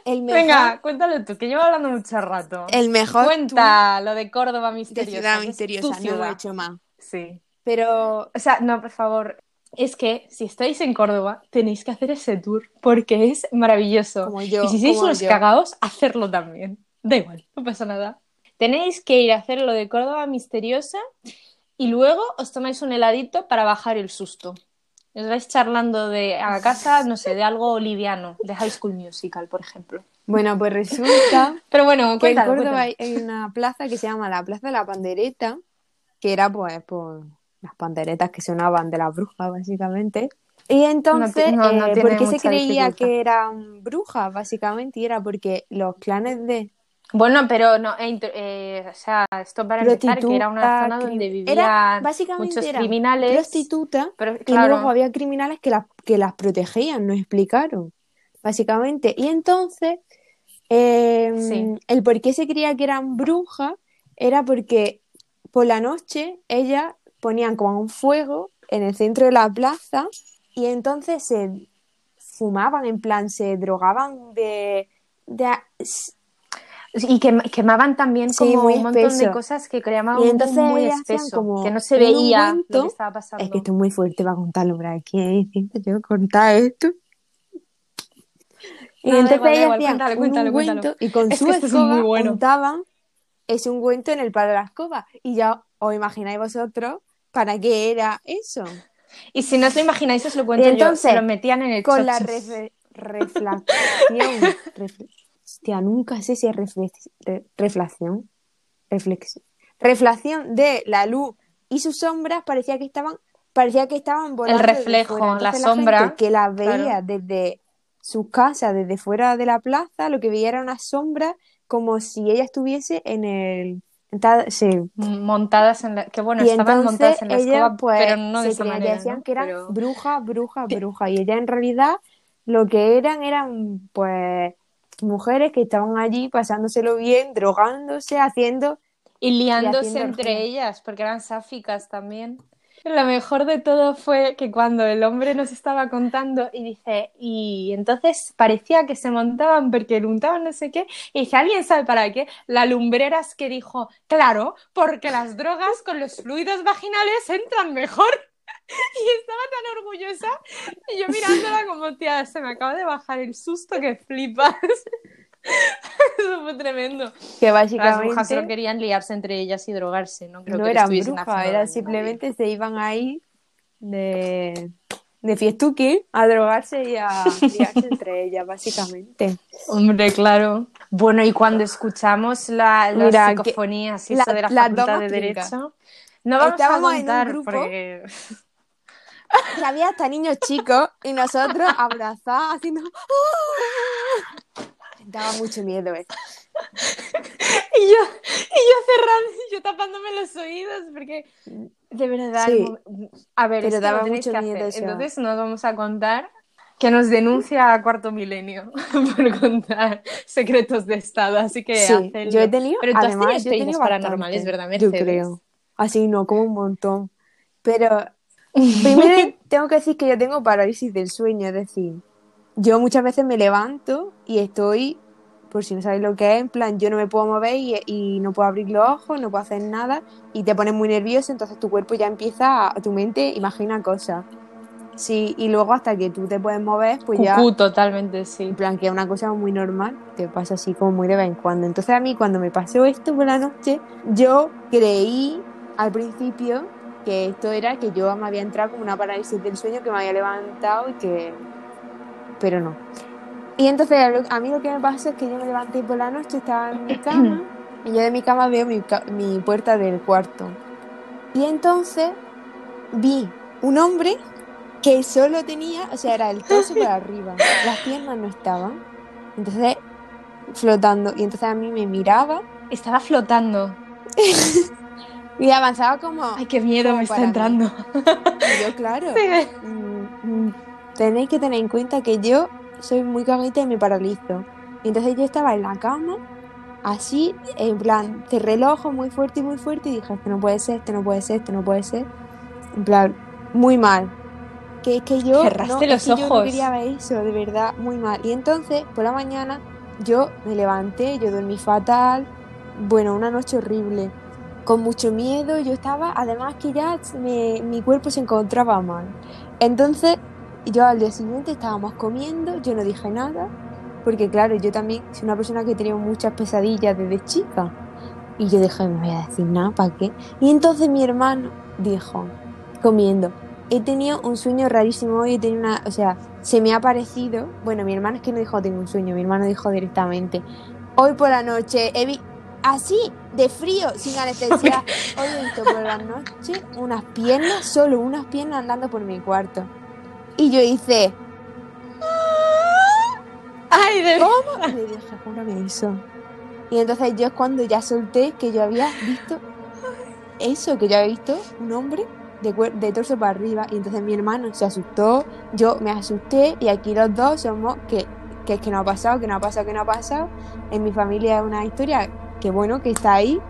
El mejor, Venga, cuéntalo tú, que llevo hablando mucho rato. el mejor Cuenta lo de Córdoba tour de misteriosa. ciudad misteriosa. tu No hemos ciudad. hecho más. Sí. Pero O sea, no, por favor. Es que si estáis en Córdoba, tenéis que hacer ese tour porque es maravilloso. Como yo, y si sois unos yo. cagados, hacerlo también. Da igual, no pasa nada. Tenéis que ir a hacer lo de Córdoba misteriosa y luego os tomáis un heladito para bajar el susto. Os vais charlando de a la casa, no sé, de algo liviano, de High School Musical, por ejemplo. bueno, pues resulta <laughs> Pero bueno, que en Córdoba cuéntalo. hay una plaza que se llama la Plaza de la Pandereta, que era pues por las panderetas que sonaban de las brujas, básicamente. Y entonces, no- no eh, ¿por qué se creía dificultad. que eran brujas, básicamente? Y era porque los clanes de Bueno, pero no, eh, inter- eh, o sea, esto para empezar, que era una zona donde vivían era- básicamente muchos eran criminales. prostitutas Pero y claro, luego había criminales que las, que las protegían, nos explicaron, básicamente. Y entonces, eh, Sí. el por qué se creía que eran brujas era porque por la noche ellas ponían como un fuego en el centro de la plaza y entonces se fumaban, en plan, se drogaban de... de y quem- quemaban también Sí, como un montón de cosas que creaban Y un entonces muy espeso, como que no se veía lo ungüento. que estaba pasando. Es que esto es muy fuerte para contarlo por aquí, que contar esto. Y No, entonces ellas hacían un ungüento y con Es su que es escoba muy bueno. untaban ese ungüento en el palo de la escoba. Y ya os imagináis vosotros para qué era eso. Y si no os lo imagináis, os lo cuento Y entonces, yo. Se lo metían en el Con la chochis. reflexión. <laughs> refle- Hostia, nunca sé si es reflex- re- reflexión. Reflexión. Reflexión de la luz y sus sombras parecía que estaban parecía que estaban volando desde reflejo, la sombra, que las veía claro. desde sus casas, desde fuera de la plaza, lo que veía era una sombra como si ella estuviese en el montadas en la... Que bueno, y estaban entonces montadas en la ella escoba, pues pero no de se esa creía que manera, decían ¿no? que eran Pero- brujas, brujas, brujas y ella en realidad lo que eran eran pues mujeres que estaban allí pasándoselo bien, drogándose, haciendo Y liándose haciendo entre ellas, porque eran sáficas también. Lo mejor de todo fue que cuando el hombre nos estaba contando y dice, y entonces parecía que se montaban porque untaban no sé qué, y dice, ¿alguien sabe para qué? La lumbreras que dijo, claro, porque las drogas con los fluidos vaginales entran mejor. <laughs> Y estaba tan orgullosa, y yo mirándola como, tía, se me acaba de bajar el susto que flipas. <laughs> Eso fue tremendo. que Las brujas solo básicamente querían liarse entre ellas y drogarse, no creo no que eran brujas, haciendo era daño a simplemente se iban ahí de de fiestuki a drogarse y a liarse entre ellas, básicamente. Hombre, claro. Bueno, y cuando escuchamos la, las Mira, psicofonías y la- de la las Facultad de. Derecho, no vamos Estábamos a en un contar grupo. porque... Que había hasta niños chicos y nosotros abrazados haciendo Daba mucho miedo, eh. Y yo, y yo cerrando, y yo tapándome los oídos, porque de verdad, Sí. a ver, Pero daba mucho miedo. Entonces nos vamos a contar que nos denuncia a Cuarto Milenio <laughs> por contar secretos de Estado, así que Sí, yo he tenido, Pero tú has además, tenido yo he tenido paranormales, bastante, ¿verdad, Yo Mercedes? creo. Así no, como un montón. Pero <laughs> primero tengo que decir que yo tengo parálisis del sueño, es decir, yo muchas veces me levanto y estoy por si no sabéis lo que es, en plan, yo no me puedo mover y, y no puedo abrir los ojos, no puedo hacer nada y te pones muy nervioso, entonces tu cuerpo ya empieza, a, tu mente imagina cosas. Sí, y luego hasta que tú te puedes mover, pues ya, Cucú, totalmente, sí. en plan, que es una cosa muy normal, te pasa así como muy de vez en cuando. Entonces a mí cuando me pasó esto por la noche, yo creí al principio que esto era que yo me había entrado como una parálisis del sueño, que me había levantado y que... Pero no. Y entonces a mí lo que me pasó es que yo me levanté por la noche, estaba en mi cama <clears throat> y yo de mi cama veo mi, mi puerta del cuarto. Y entonces vi un hombre que solo tenía, o sea, era el torso por arriba, <laughs> las piernas no estaban. Entonces, flotando. Y entonces a mí me miraba Estaba flotando. <laughs> y avanzaba como... Ay, qué miedo me está entrando. Y yo, claro. mm, mm, tenéis que tener en cuenta que yo soy muy caguita y me paralizo. Y entonces yo estaba en la cama, así, en plan, cerré el ojo muy fuerte y muy fuerte y dije, esto no puede ser, esto no puede ser, esto no puede ser. En plan, muy mal. Que es que yo, Cerraste no, los es que yo no ojos. quería ver eso, de verdad, muy mal. Y entonces, por la mañana, yo me levanté, yo dormí fatal, bueno, una noche horrible, con mucho miedo, yo estaba, además que ya mi cuerpo se encontraba mal. Entonces, yo al día siguiente estábamos comiendo, yo no dije nada, porque claro, yo también soy una persona que tenido muchas pesadillas desde chica. Y yo dije, no voy a decir nada, ¿para qué? Y entonces mi hermano dijo, comiendo, he tenido un sueño rarísimo hoy, he tenido una, o sea, se me ha parecido, bueno, mi hermano es que no dijo tengo un sueño, mi hermano dijo directamente, hoy por la noche he visto, así, de frío, sin anestesia, hoy he visto por la noche unas piernas, solo unas piernas andando por mi cuarto. Y yo hice, Ay, de ¿cómo? Y le dije, júrame eso. Y entonces yo es cuando ya solté que yo había visto eso, que yo había visto un hombre de, de torso para arriba. Y entonces mi hermano se asustó, yo me asusté y aquí los dos somos que, que es que no ha pasado, que no ha pasado, que no ha pasado. En mi familia es una historia que bueno, que está ahí,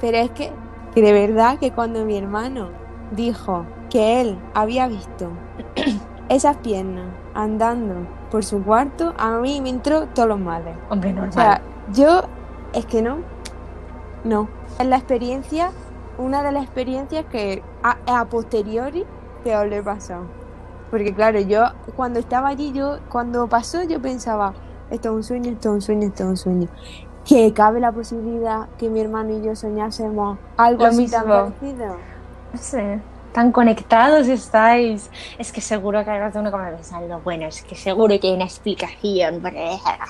pero es que, que de verdad que cuando mi hermano dijo que él había visto <clears throat> esas piernas andando por su cuarto, a mí me entró todos los males. Hombre, O normal. sea, yo es que no, no. Es la experiencia, una de las experiencias que a, a posteriori peor le pasó. Porque claro, yo cuando estaba allí, yo cuando pasó, yo pensaba, esto es un sueño, esto es un sueño, esto es un sueño. Que cabe la posibilidad que mi hermano y yo soñásemos algo Lo así tan parecido. No sé. Tan conectados estáis. Es que seguro que ahora uno como pensando, bueno, es que seguro que hay una explicación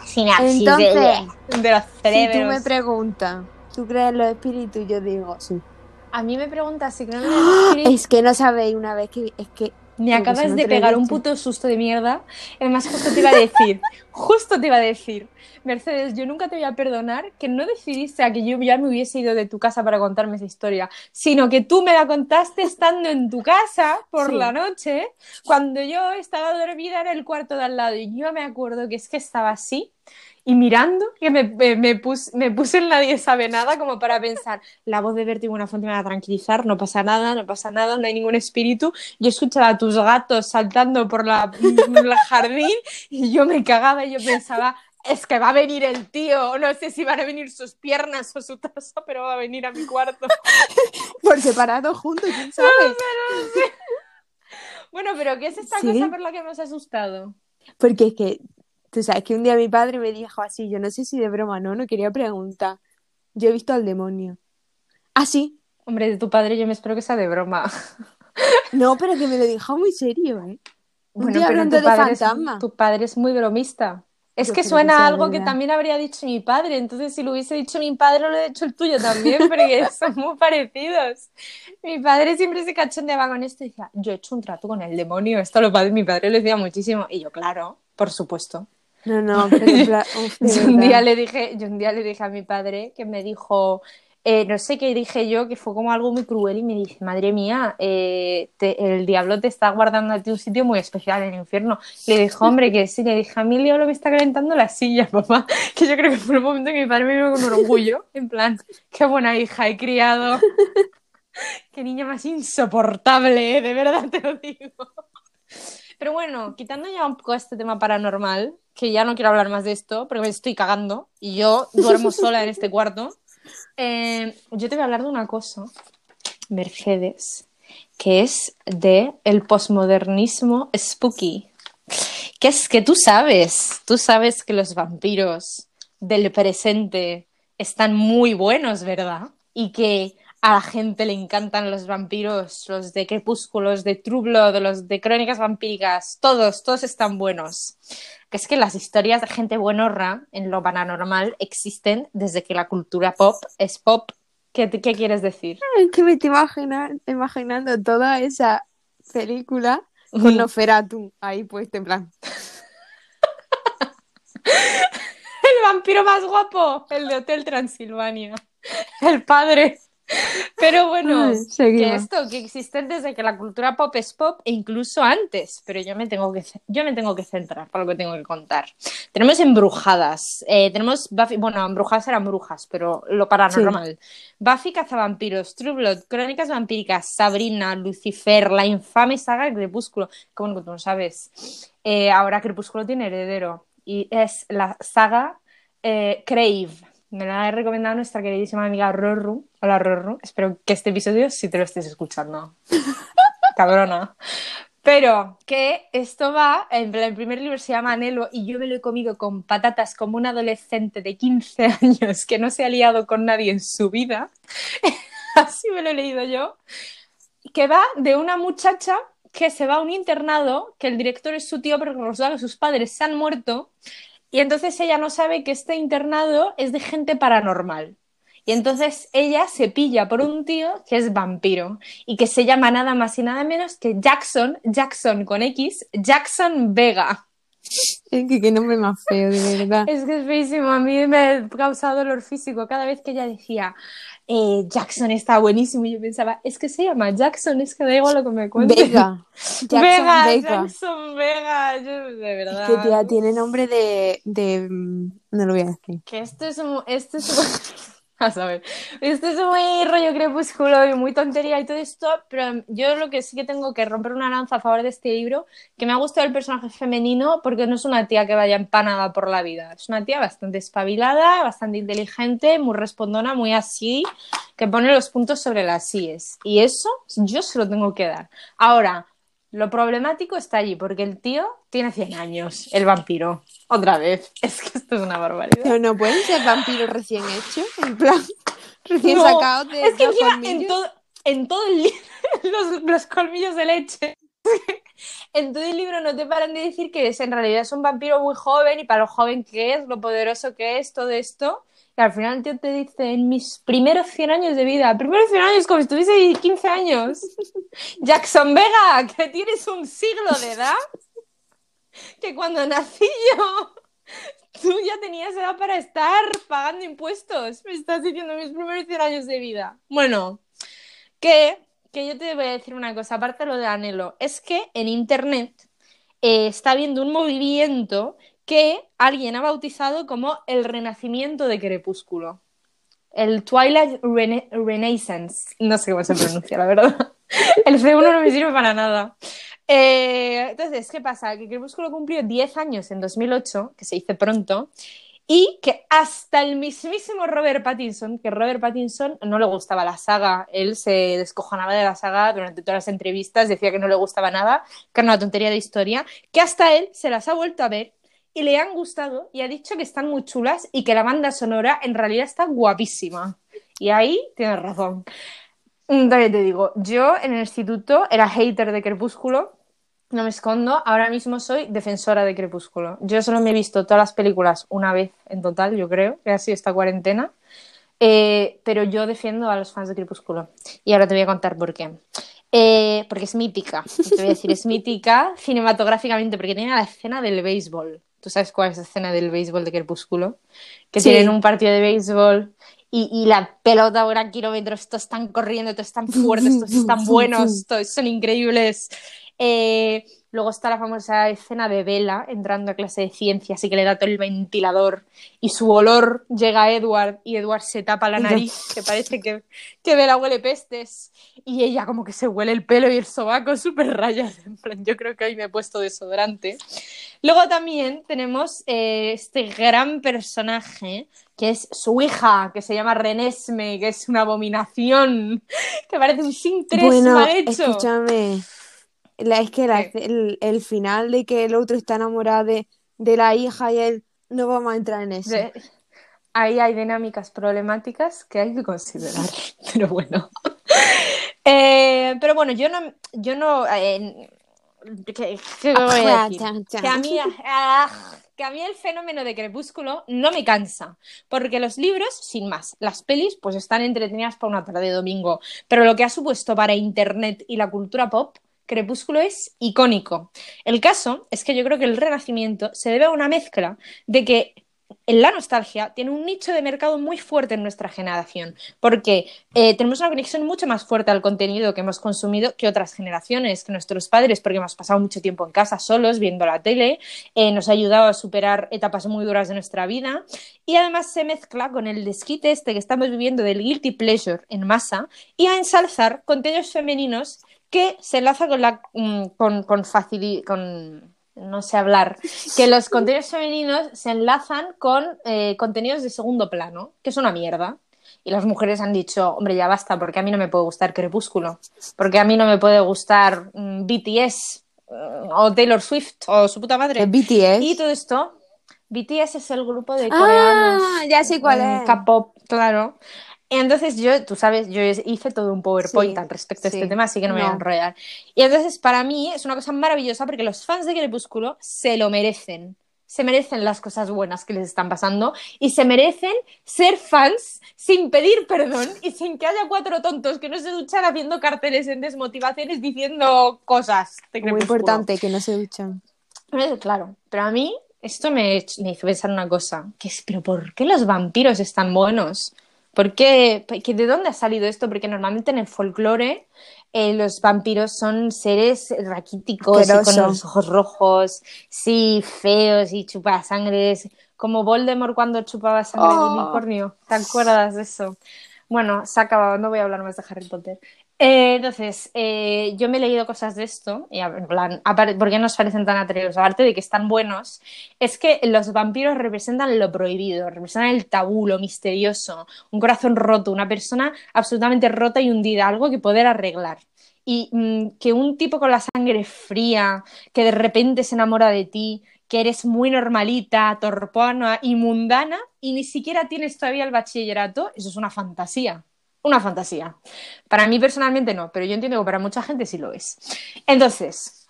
sinapsis de- Entonces, de los Si cerebros. tú me preguntas, ¿tú crees en los espíritus? Yo digo, sí. A mí me preguntas si creo en el espíritu. Es que no sabéis una vez que es que Me acabas de pegar un puto susto de mierda. Además, justo te iba a decir, <laughs> justo te iba a decir, Mercedes, yo nunca te voy a perdonar que no decidiste a que yo ya me hubiese ido de tu casa para contarme esa historia, sino que tú me la contaste estando en tu casa por Sí. la noche, cuando yo estaba dormida en el cuarto de al lado. Y yo me acuerdo que es que estaba así y mirando, que me, me, me pus- me puse en Nadie sabe nada como para pensar, la voz de Bertie Buenafuente me va a tranquilizar, no pasa nada, no pasa nada, no hay ningún espíritu. Yo escuchaba a tus gatos saltando por la, el jardín y yo me cagaba y yo pensaba, es que va a venir el tío, no sé si van a venir sus piernas o su taza, pero va a venir a mi cuarto. <laughs> por separado juntos, ¿quién sabe? Bueno, pero ¿qué es esta Sí. cosa por la que hemos asustado? Porque es que, tú sabes que un día mi padre me dijo así, yo no sé si de broma no, no quería preguntar. Yo he visto al demonio. Ah, sí. Hombre, de tu padre yo me espero que sea de broma. <laughs> No, pero que me lo dijo muy serio, ¿eh? Un Bueno, día hablando de es, fantasma. tu padre es muy bromista. Es Yo que que suena a algo que también habría dicho mi padre, entonces si lo hubiese dicho mi padre, lo he dicho el tuyo también, porque <laughs> son muy parecidos. Mi padre siempre se cachondeaba con esto y decía, yo he hecho un trato con el demonio, esto lo mi padre lo decía muchísimo, y yo, claro, por supuesto. No, no, <laughs> pero Yo un día le dije, yo un día le dije a mi padre que me dijo, eh, no sé qué dije yo, que fue como algo muy cruel y me dice, madre mía, eh, te- el diablo te está guardando a ti un sitio muy especial en el infierno. Le dijo, hombre, que sí, le dije, a mí el diablo me está calentando la silla, <laughs> papá. Que yo creo que fue el momento en que mi padre me vio con orgullo, en plan, qué buena hija he criado. <laughs> Qué niña más insoportable, ¿eh? de verdad te lo digo. Pero bueno, quitando ya un poco este tema paranormal, que ya no quiero hablar más de esto, porque me estoy cagando y yo duermo <laughs> sola en este cuarto, eh, yo te voy a hablar de una cosa, Mercedes, que es de el posmodernismo spooky. Que es que tú sabes, tú sabes que los vampiros del presente están muy buenos, ¿verdad? Y que a la gente le encantan los vampiros, los de Crepúsculos, de True Blood, los de Crónicas Vampíricas, todos, todos están buenos. Que es que las historias de gente buenorra en lo paranormal existen desde que la cultura pop es pop. ¿Qué, qué quieres decir? Es que me estoy imaginar- imaginando toda esa película con Noferatu ahí puesto en plan. <laughs> El vampiro más guapo, el de Hotel Transilvania, el padre. Pero bueno, Ay, que esto, que existen desde que la cultura pop es pop e incluso antes, pero yo me tengo que, yo me tengo que centrar para lo que tengo que contar. Tenemos embrujadas, eh, tenemos Buffy, bueno, embrujadas eran brujas, pero lo paranormal. Buffy cazavampiros, True Blood, Crónicas vampíricas, Sabrina, Lucifer, la infame saga de Crepúsculo, que tú no sabes. Eh, ahora Crepúsculo tiene heredero y es la saga eh, Crave. Me la ha recomendado nuestra queridísima amiga Rorru. Hola Rorru, espero que este episodio sí te lo estés escuchando. <laughs> Cabrona. Pero que esto va, en el primer libro se llama Anhelo y yo me lo he comido con patatas como un adolescente de 15 <laughs> años que no se ha liado con nadie en su vida. <laughs> Así me lo he leído yo. Que va de una muchacha que se va a un internado, que el director es su tío, pero que resulta que sus padres se han muerto. Y entonces ella no sabe que este internado es de gente paranormal. Y entonces ella se pilla por un tío que es vampiro y que se llama nada más y nada menos que Jackson, Jackson con X, Jackson Vega. Es que qué nombre más feo, de verdad. Es que es feísimo, a mí me causa dolor físico cada vez que ella decía eh, Jackson está buenísimo y yo pensaba, es que se llama Jackson, es que da igual lo que me cuente. Vega. <laughs> Jackson Vega, Vega. Jackson Vega, yo de Es verdad. que tía, tiene nombre de, de... mm, No lo voy a decir. Que esto es un, esto es un- <laughs> <laughs> a saber, esto es muy rollo crepúsculo y muy tontería y todo esto, pero yo lo que sí que tengo que romper una lanza a favor de este libro, que me ha gustado el personaje femenino porque no es una tía que vaya empanada por la vida, es una tía bastante espabilada, bastante inteligente, muy respondona, muy así, que pone los puntos sobre las síes. Y eso yo se lo tengo que dar. Ahora, lo problemático está allí, porque el tío tiene 100 años, el vampiro. Otra vez. <laughs> Es que esto es una barbaridad. Pero no pueden ser vampiros recién hechos, en plan, <laughs> recién No, sacados de Es que los encima en todo, en todo el libro, <laughs> los, los colmillos de leche. En todo el libro no te paran de decir que es, en realidad es un vampiro muy joven y para lo joven que es, lo poderoso que es, todo esto. Al final tío te dice, en mis primeros 100 años de vida, primeros 100 años como si tuviese 15 años. <laughs> Jackson Vega, que tienes un siglo de edad, que cuando nací yo, tú ya tenías edad para estar pagando impuestos. Me estás diciendo mis primeros 100 años de vida. Bueno, que, que yo te voy a decir una cosa, aparte de lo de anhelo, es que en internet eh, está habiendo un movimiento que alguien ha bautizado como el renacimiento de Crepúsculo. El Twilight Rena- Renaissance. No sé cómo se pronuncia, la verdad. <laughs> El C1 no me sirve para nada. Eh, entonces, ¿qué pasa? Que Crepúsculo cumplió 10 años en 2008, que se dice pronto, y que hasta el mismísimo Robert Pattinson, que Robert Pattinson no le gustaba la saga, él se descojonaba de la saga durante todas las entrevistas, decía que no le gustaba nada, que era una tontería de historia, que hasta él se las ha vuelto a ver y le han gustado y ha dicho que están muy chulas y que la banda sonora en realidad está guapísima. Y ahí tienes razón. Mm, También te digo, yo en el instituto era hater de Crepúsculo, no me escondo, ahora mismo soy defensora de Crepúsculo. Yo solo me he visto todas las películas una vez en total, yo creo, que ha sido esta cuarentena. Eh, pero yo defiendo a los fans de Crepúsculo. Y ahora te voy a contar por qué. Eh, porque es mítica. Te voy a decir, es mítica cinematográficamente, porque tiene la escena del béisbol. ¿Tú sabes cuál es la escena del béisbol de Crepúsculo? Que Sí. tienen un partido de béisbol y, y la pelota ahora a kilómetros, todos están corriendo, todos están fuertes, todos están buenos, <laughs> todos son increíbles. Eh, luego está la famosa escena de Bella entrando a clase de ciencias y que le da todo el ventilador y su olor llega a Edward y Edward se tapa la nariz, que parece que, que Bella huele pestes. y ella como que se huele el pelo y el sobaco súper rayas. En plan, yo creo que hoy me he puesto desodorante. Luego también tenemos eh, este gran personaje que es su hija, que se llama Renesme, que es una abominación, <laughs> que parece un sin tres Bueno, mal hecho. escúchame. La- es que el, el final de que el otro está enamorado de, de la hija y él, no vamos a entrar en eso. De- Ahí hay dinámicas problemáticas que hay que considerar, <laughs> pero bueno. <laughs> Eh, pero bueno, yo no, yo no, eh, ¿qué, qué voy a decir? Que a mí, ah, que a mí el fenómeno de Crepúsculo no me cansa, porque los libros, sin más, las pelis, pues están entretenidas para una tarde de domingo, pero lo que ha supuesto para Internet y la cultura pop, Crepúsculo es icónico. El caso es que yo creo que el Renacimiento se debe a una mezcla de que la nostalgia tiene un nicho de mercado muy fuerte en nuestra generación, porque eh, tenemos una conexión mucho más fuerte al contenido que hemos consumido que otras generaciones, que nuestros padres, porque hemos pasado mucho tiempo en casa solos viendo la tele, eh, nos ha ayudado a superar etapas muy duras de nuestra vida. Y además se mezcla con el desquite este que estamos viviendo del guilty pleasure en masa y a ensalzar contenidos femeninos que se enlaza con la mm, con, con con no sé hablar, que los contenidos femeninos se enlazan con eh, contenidos de segundo plano, que es una mierda. Y las mujeres han dicho, hombre, ya basta, porque a mí no me puede gustar Crepúsculo, porque a mí no me puede gustar mm, BTS mm, o Taylor Swift o su puta madre. ¿Es BTS? Y todo esto, BTS es el grupo de coreanos. Ah, ya sé cuál mm, es. K-pop, claro. Entonces yo, tú sabes, yo hice todo un PowerPoint Sí, al respecto sí. este tema, así que no me voy a enrollar. Y entonces para mí es una cosa maravillosa porque los fans de Crepúsculo se lo merecen. Se merecen las cosas buenas que les están pasando y se merecen ser fans sin pedir perdón y sin que haya cuatro tontos que no se duchan haciendo carteles en desmotivaciones diciendo cosas de Muy importante que no se duchan. Claro, pero a mí esto me, me hizo pensar una cosa, que es, pero ¿por qué los vampiros están buenos? ¿Por qué? ¿De dónde ha salido esto? Porque normalmente en el folclore eh, los vampiros son seres raquíticos y con los ojos rojos, sí, feos y chupasangres, como Voldemort cuando chupaba sangre de Oh. unicornio. ¿Te acuerdas de eso? Bueno, se ha acabado, no voy a hablar más de Harry Potter. Eh, entonces, eh, yo me he leído cosas de esto, y en plan, apar- ¿por qué nos parecen tan atractivos? Aparte de que están buenos, es que los vampiros representan lo prohibido, representan el tabú, lo misterioso, un corazón roto, una persona absolutamente rota y hundida, algo que poder arreglar. Y mm, que un tipo con la sangre fría, que de repente se enamora de ti, que eres muy normalita, torpona y mundana, y ni siquiera tienes todavía el bachillerato, eso es una fantasía. Una fantasía. Para mí personalmente no, pero yo entiendo que para mucha gente sí lo es. Entonces,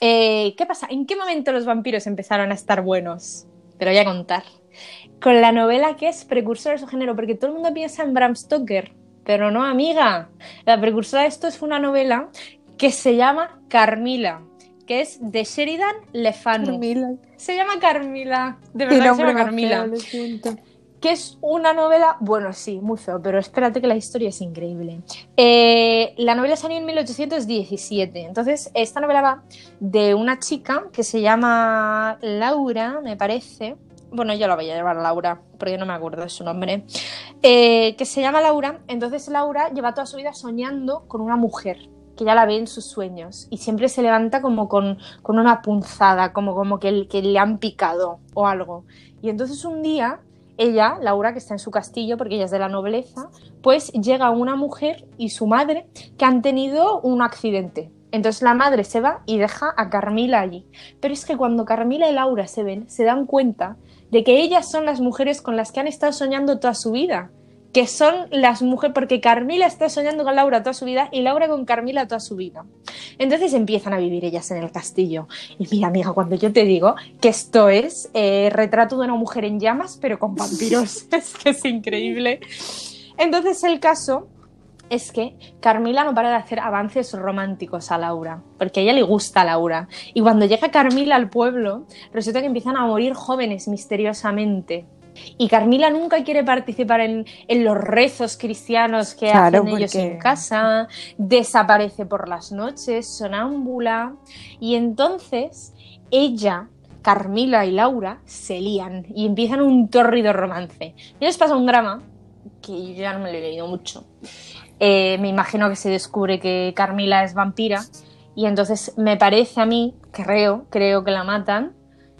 eh, ¿qué pasa? ¿En qué momento los vampiros empezaron a estar buenos? Te lo voy a contar. Con la novela que es precursora de su género, porque todo el mundo piensa en Bram Stoker, pero no, amiga. La precursora de esto es una novela que se llama Carmila, que es de Sheridan Le Fanu. Carmila. Se llama Carmila, de verdad se llama Carmila feo. Que es una novela, bueno, sí, muy feo, pero espérate que la historia es increíble. Eh, la novela salió en 1817, entonces esta novela va de una chica que se llama Laura, me parece. Bueno, yo la voy a llevar Laura, porque no me acuerdo de su nombre. Eh, que se llama Laura, entonces Laura lleva toda su vida soñando con una mujer que ya la ve en sus sueños y siempre se levanta como con, con una punzada, como, como que, que le han picado o algo. Y entonces un día ella, Laura, que está en su castillo porque ella es de la nobleza, pues llega una mujer y su madre que han tenido un accidente. Entonces la madre se va y deja a Carmila allí. Pero es que cuando Carmila y Laura se ven, se dan cuenta de que ellas son las mujeres con las que han estado soñando toda su vida. Que son las mujeres, porque Carmila está soñando con Laura toda su vida y Laura con Carmila toda su vida. Entonces empiezan a vivir ellas en el castillo. Y mira, amiga, cuando yo te digo que esto es eh, retrato de una mujer en llamas, pero con vampiros, <laughs> es que es increíble. Entonces el caso es que Carmila no para de hacer avances románticos a Laura, porque a ella le gusta a Laura. Y cuando llega Carmila al pueblo, resulta que empiezan a morir jóvenes misteriosamente. Y Carmila nunca quiere participar en, en los rezos cristianos que Claro, hacen ellos porque- en casa, desaparece por las noches, sonámbula. Y entonces ella, Carmila y Laura se lían y empiezan un tórrido romance. Y les pasa un drama que yo ya no me lo he leído mucho. eh, me imagino que se descubre que Carmila es vampira y entonces me parece a mí, creo, creo que la matan.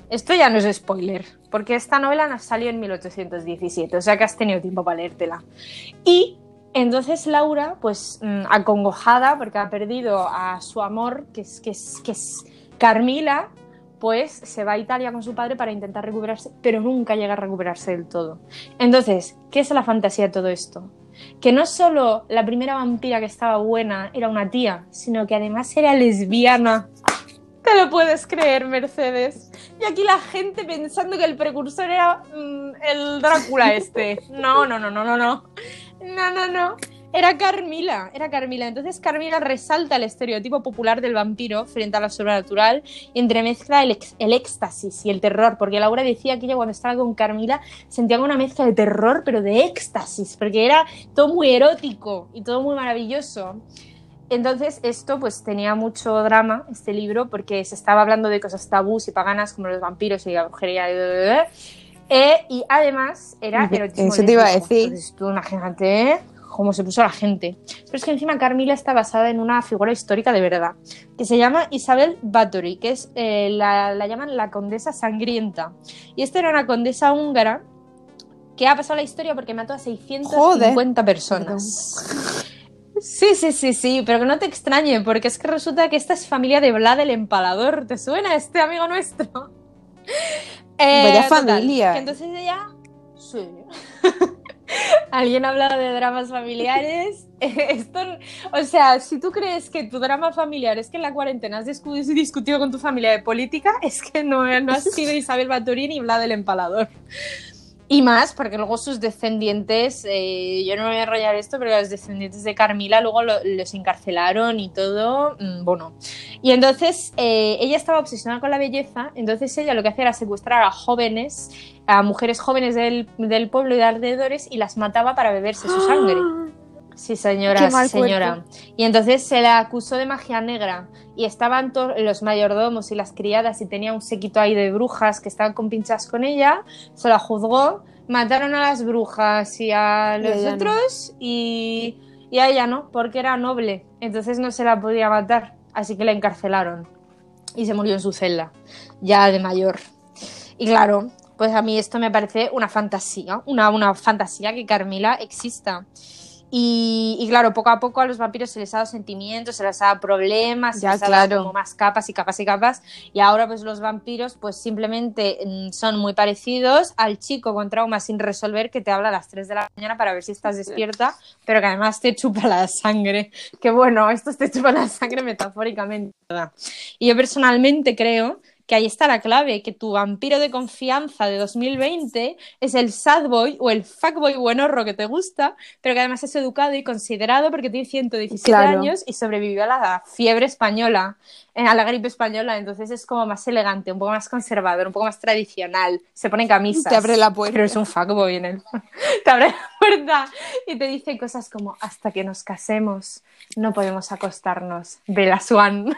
Esto ya no es spoiler, porque esta novela salió en 1817, o sea que has tenido tiempo para leértela. Y entonces Laura, pues mm, acongojada porque ha perdido a su amor, que es, que es, que es Carmila, pues se va a Italia con su padre para intentar recuperarse, pero nunca llega a recuperarse del todo. Entonces, ¿qué es la fantasía de todo esto? Que no solo la primera vampira que estaba buena era una tía, sino que además era lesbiana. ¿Te lo puedes creer, Mercedes? Y aquí la gente pensando que el precursor era mm, el Drácula este. <laughs> No, no, no, no, no, no. No, no, no. Era Carmila, era Carmila. Entonces Carmila resalta el estereotipo popular del vampiro frente a lo sobrenatural y entremezcla el, el éxtasis y el terror, porque Laura decía que ella cuando estaba con Carmila sentía una mezcla de terror, pero de éxtasis, porque era todo muy erótico y todo muy maravilloso. Entonces esto pues tenía mucho drama, este libro, porque se estaba hablando de cosas tabús y paganas como los vampiros y la brujería. Eh, y además era erotismo. Eso te iba a decir. Entonces, tú imagínate, ¿eh? cómo se puso la gente. Pero es que encima Carmila está basada en una figura histórica de verdad, que se llama Isabel Bathory, que es, eh, la, la, llaman la condesa sangrienta. Y esta era una condesa húngara que ha pasado la historia porque mató a 650 Joder. personas. Sí, sí, sí, sí, pero que no te extrañe, porque es que resulta que esta es familia de Vlad el Empalador. ¿Te suena este amigo nuestro? <laughs> Eh, Vaya familia. Total, entonces ella... Sí. <laughs> ¿Alguien ha hablado de dramas familiares? <laughs> Esto, o sea, si tú crees que tu drama familiar es que en la cuarentena has discutido con tu familia de política, es que no, no has sido Isabel Baturín ni Vlad el Empalador. Y más, porque luego sus descendientes, eh, yo no me voy a enrollar esto, pero los descendientes de Carmila luego lo, los encarcelaron y todo, mmm, bueno. Y entonces eh, ella estaba obsesionada con la belleza, entonces ella lo que hacía era secuestrar a jóvenes, a mujeres jóvenes del, del pueblo y de alrededores y las mataba para beberse su sangre. <gasps> Sí, señora, señora. Cuerpo. Y entonces se la acusó de magia negra y estaban todos los mayordomos y las criadas y tenía un sequito ahí de brujas que estaban con pinchas con ella, se la juzgó, mataron a las brujas y a los y otros no. y, y a ella no, porque era noble, entonces no se la podía matar, así que la encarcelaron y se murió en su celda, ya de mayor. Y claro, pues a mí esto me parece una fantasía, una, una fantasía que Carmila exista. Y, y, claro, poco a poco a los vampiros se les ha dado sentimientos, se les ha dado problemas, ya, se les ha claro. dado como más capas y capas y capas. Y ahora pues los vampiros pues simplemente mm, son muy parecidos al chico con trauma sin resolver que te habla a las 3 de la mañana para ver si estás despierta, pero que además te chupa la sangre. Que bueno, estos te chupan la sangre metafóricamente. ¿verdad? Y yo personalmente creo que ahí está la clave, que tu vampiro de confianza de 2020 es el sad boy o el fuckboy buenorro que te gusta, pero que además es educado y considerado porque tiene 117 claro. años y sobrevivió a la fiebre española, eh, a la gripe española, entonces es como más elegante, un poco más conservador, un poco más tradicional, se pone camisas. Te abre la puerta. Pero es un fuckboy en él. <laughs> te abre la puerta y te dice cosas como hasta que nos casemos no podemos acostarnos. Bella Swan.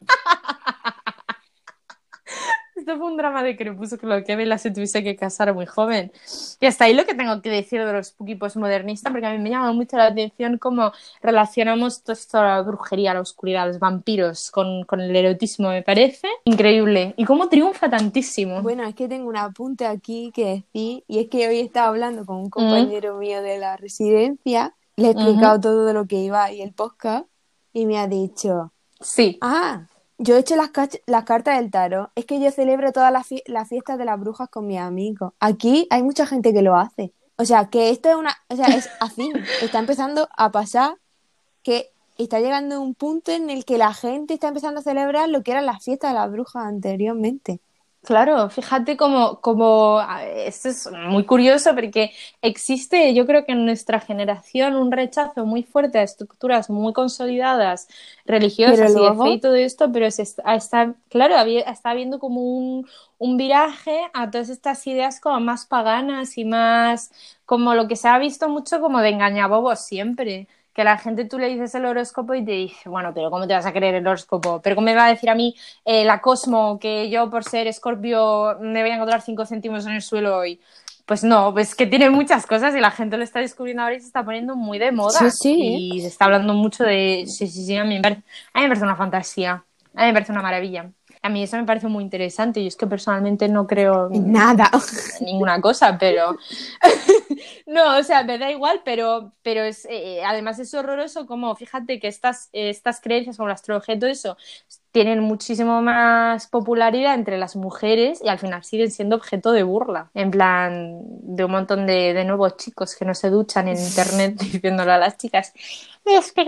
<laughs> Esto fue un drama de crepúsculo que Bella se tuviese que casar muy joven. Y hasta ahí lo que tengo que decir de los spooky postmodernistas, porque a mí me llama mucho la atención cómo relacionamos toda esta la brujería, la oscuridad, los vampiros con, con, el erotismo, me parece increíble. Y cómo triunfa tantísimo. Bueno, es que tengo un apunte aquí que decir, y es que hoy estaba hablando con un compañero mm. mío de la residencia, le he explicado mm -hmm. todo lo que iba y el podcast, y me ha dicho, sí. Ah, yo he hecho las, las, cartas del tarot. Es que yo celebro todas las, fie las, fiestas de las brujas con mis amigos. Aquí hay mucha gente que lo hace. O sea, que esto es una. O sea, es así. Está empezando a pasar que está llegando un punto en el que la gente está empezando a celebrar lo que eran las fiestas de las brujas anteriormente. Claro, fíjate como, como esto es muy curioso porque existe, yo creo que en nuestra generación un rechazo muy fuerte a estructuras muy consolidadas, religiosas luego... y de fe y todo esto, pero se está, está claro, está habiendo como un, un viraje a todas estas ideas como más paganas y más como lo que se ha visto mucho como de engañabobos siempre que la gente tú le dices el horóscopo y te dice, bueno, pero ¿cómo te vas a creer el horóscopo? Pero ¿cómo me va a decir a mí eh, la Cosmo que yo por ser escorpio me voy a encontrar 5 céntimos en el suelo hoy? Pues no, pues que tiene muchas cosas y la gente lo está descubriendo ahora y se está poniendo muy de moda. Sí, sí. Y se está hablando mucho de. Sí, sí, sí, a mí me parece, a mí me parece una fantasía. A mí me parece una maravilla. A mí eso me parece muy interesante y es que personalmente no creo <laughs> Nada. ninguna cosa, pero <laughs> no, o sea, me da igual, pero, pero es, eh, además es horroroso como, fíjate que estas, estas creencias como la astrología y todo eso tienen muchísimo más popularidad entre las mujeres y al final siguen siendo objeto de burla, en plan de un montón de, de nuevos chicos que no se duchan en internet <laughs> diciéndolo a las chicas. Es que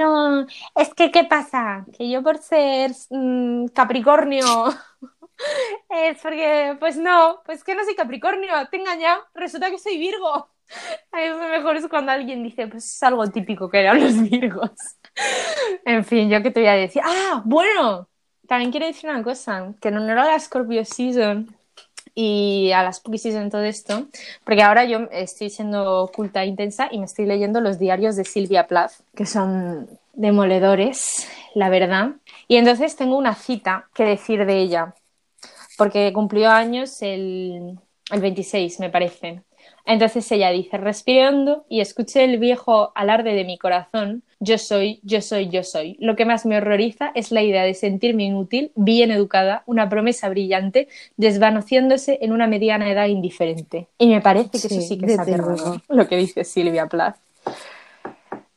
es que ¿qué pasa? Que yo por ser mm, Capricornio <laughs> es porque, pues no, pues que no soy Capricornio, te he engañado, resulta que soy Virgo. <laughs> A lo mejor es cuando alguien dice, pues es algo típico que eran los <laughs> Virgos. En fin, yo qué te voy a decir. Ah, bueno, también quiero decir una cosa, que en honor a la Scorpio Season y a la Spooky Season todo esto, porque ahora yo estoy siendo oculta e intensa y me estoy leyendo los diarios de Silvia Plath, que son demoledores, la verdad. Y entonces tengo una cita que decir de ella, porque cumplió años el, el 26, me parece. Entonces ella dice, respirando y escuché el viejo alarde de mi corazón, yo soy, yo soy, yo soy. Lo que más me horroriza es la idea de sentirme inútil, bien educada, una promesa brillante, desvaneciéndose en una mediana edad indiferente. Y me parece que eso Sí, que es aterrador, <laughs> lo que dice Silvia Plath.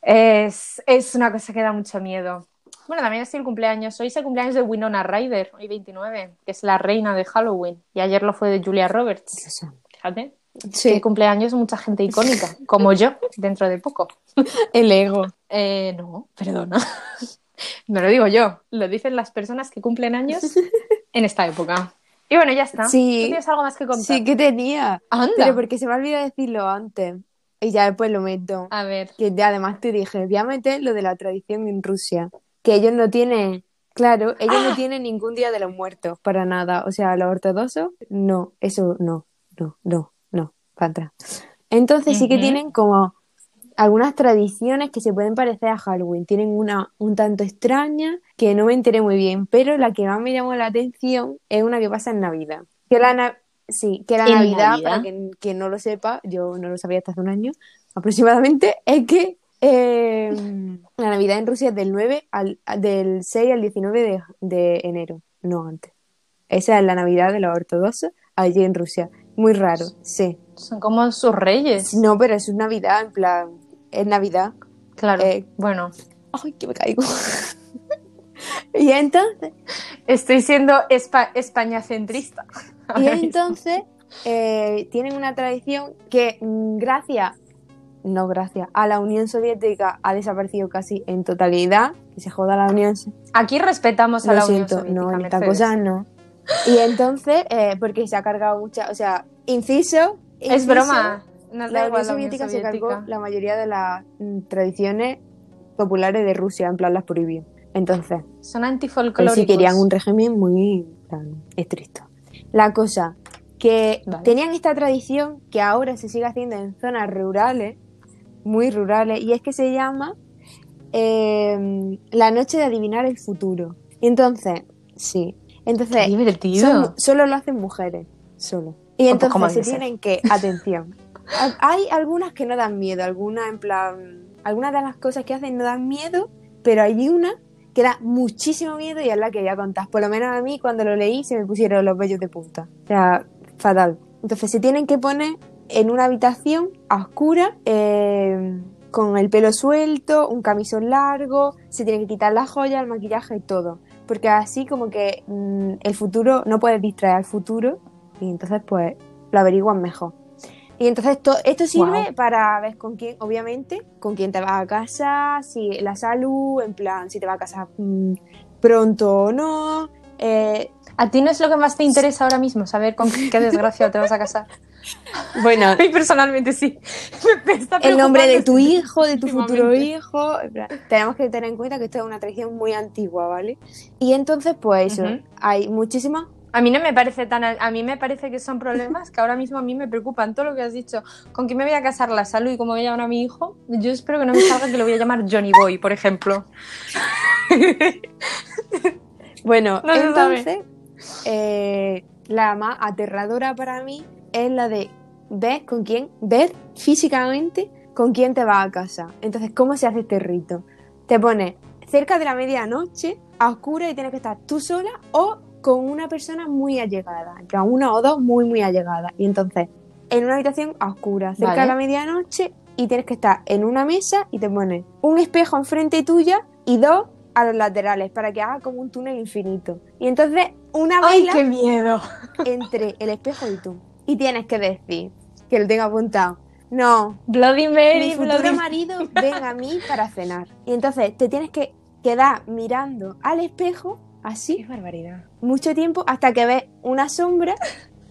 Es, es una cosa que da mucho miedo. Bueno, también es el cumpleaños. Hoy es el cumpleaños de Winona Ryder, hoy 29, que es la reina de Halloween. Y ayer lo fue de Julia Roberts. Fíjate. Sí, Que cumpleaños mucha gente icónica, como yo, dentro de poco. el ego. Eh, no, perdona. No lo digo yo, lo dicen las personas que cumplen años en esta época. Y bueno, ya está. Sí. ¿Tú tienes algo más que contar? Sí que tenía. Anda. Pero porque se me ha olvidado decirlo antes. Y ya después lo meto. A ver. Que además te dije, voy a meter lo de la tradición en Rusia. Que ellos no tienen, claro, ellos no tienen ningún día de los muertos, para nada. O sea, los ortodoxos, no, eso no, no, no, para atrás. Entonces sí que tienen como algunas tradiciones que se pueden parecer a Halloween. Tienen una un tanto extraña que no me enteré muy bien, pero la que más me llamó la atención es una que pasa en Navidad. Que la na- sí, que la ¿En Navidad, Navidad? para quien, quien no lo sepa, yo no lo sabía hasta hace un año aproximadamente, <laughs> es que eh, la Navidad en Rusia es del 9 al del 6 al 19 de, de enero, no antes. Esa es la Navidad de los ortodoxos allí en Rusia. Muy raro, sí. Son como sus reyes. No, pero es Navidad, en plan, es Navidad. Claro. Eh, Bueno, Ay, que me caigo. <laughs> y entonces, estoy siendo espa- españacentrista. <laughs> y entonces eh, tienen una tradición que mm, gracias, no gracias, a la Unión Soviética ha desaparecido casi en totalidad. Que se joda la Unión Aquí respetamos a Lo la Unión siento, Soviética, no, en esta cosa no. Y entonces, eh, porque se ha cargado mucha, o sea, inciso. Es inciso, broma. Nos da La Unión Soviética se cargó la mayoría de las mm, tradiciones populares de Rusia, en plan las prohibió. Entonces, Son antifolclóricos. sí querían un régimen muy plan, estricto. La cosa, que Vale. tenían esta tradición que ahora se sigue haciendo en zonas rurales, muy rurales, y es que se llama eh, la noche de adivinar el futuro. Entonces, sí. Entonces, son- solo lo hacen mujeres, solo. Y Oh, pues, ¿cómo entonces se tienen que, <laughs> atención, ha- hay algunas que no dan miedo, algunas en plan, algunas de las cosas que hacen no dan miedo, pero hay una que da muchísimo miedo y es la que voy a contar. Por lo menos a mí cuando lo leí se me pusieron los vellos de punta. O sea, fatal. Entonces se tienen que poner en una habitación a oscura, eh, con el pelo suelto, un camisón largo, se tienen que quitar las joyas, el maquillaje y todo. Porque así como que mm, el futuro, no puedes distraer al futuro y entonces pues lo averiguan mejor. Y entonces to- esto sirve para ver con quién, obviamente, con quién te vas a casar, si la salud, en plan, si te vas a casar mm, pronto o no. eh, ¿A ti no es lo que más te interesa ahora mismo? Saber con qué desgracia te vas a casar. <laughs> bueno, <laughs> A mí personalmente sí. <laughs> El nombre de tu hijo, de tu futuro hijo. Tenemos que tener en cuenta que esto es una tradición muy antigua, ¿vale? Y entonces, pues eso, hay muchísimas. A mí no me parece tan. A mí me parece que son problemas que ahora mismo a mí me preocupan. Todo lo que has dicho, con quién me voy a casar, la salud y cómo voy a llamar a mi hijo. Yo espero que no me salga que lo voy a llamar Johnny Boy, por ejemplo. Bueno, No entonces, eh, la más aterradora para mí es la de ves con quién, ver físicamente con quién te vas a casa. Entonces, ¿cómo se hace este rito? Te pones cerca de la medianoche, a oscura y tienes que estar tú sola o con una persona muy allegada, ya una o dos muy, muy allegadas. Y entonces, en una habitación a oscura, cerca Vale. de la medianoche, y tienes que estar en una mesa y te pones un espejo enfrente tuya y dos a los laterales para que haga como un túnel infinito. Y entonces, una ¡Ay, qué miedo! <laughs> entre el espejo y tú. Y tienes que decir, que lo tengo apuntado, no, Bloody Mary, mi futuro Bloody marido ven a mí para cenar. Y entonces te tienes que quedar mirando al espejo así Qué barbaridad. mucho tiempo hasta que ves una sombra,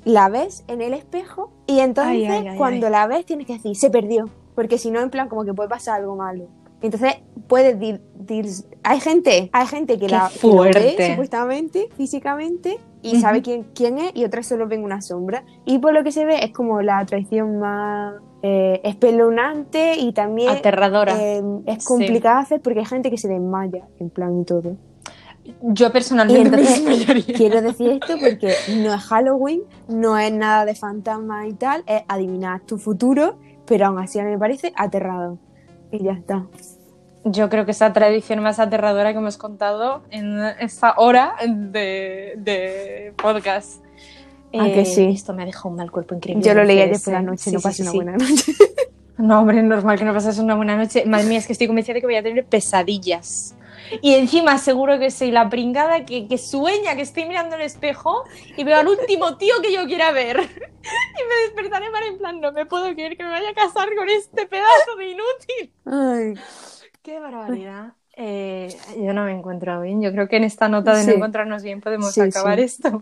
la ves en el espejo y entonces Ay, ay, ay, cuando la ves tienes que decir, se perdió. Porque si no, en plan, como que puede pasar algo malo. Entonces puedes dir, dir- hay gente, hay gente que Qué la que lo ve, fuerte. supuestamente, físicamente, y sabe quién, quién es, y otras solo ven una sombra. Y por lo que se ve es como la traición más eh, espeluznante y también Aterradora. eh, es complicada hacer porque hay gente que se desmaya, en plan y todo. Yo personalmente entonces quiero decir esto porque no es Halloween, no es nada de fantasmas y tal, es adivinar tu futuro, pero aún así a mí me parece aterrado. Y ya está. Yo creo que es la tradición más aterradora que hemos contado en esta hora de, de podcast. Ah, que sí. Esto me ha dejado un mal cuerpo increíble. Yo lo leí ayer por la ¿eh? noche, Sí, no sí, pasé sí, una buena noche. <laughs> No, hombre, normal que no pases una buena noche. Madre mía, es que estoy convencida de que voy a tener pesadillas. Y encima seguro que soy la pringada que, que sueña que estoy mirando el espejo y veo al último tío que yo quiera ver. <laughs> Y me despertaré para en plan, no me puedo creer que me vaya a casar con este pedazo de inútil. Ay, Qué barbaridad. Eh, yo no me encuentro bien. Yo creo que en esta nota de Sí. no encontrarnos bien podemos Sí, acabar sí. esto.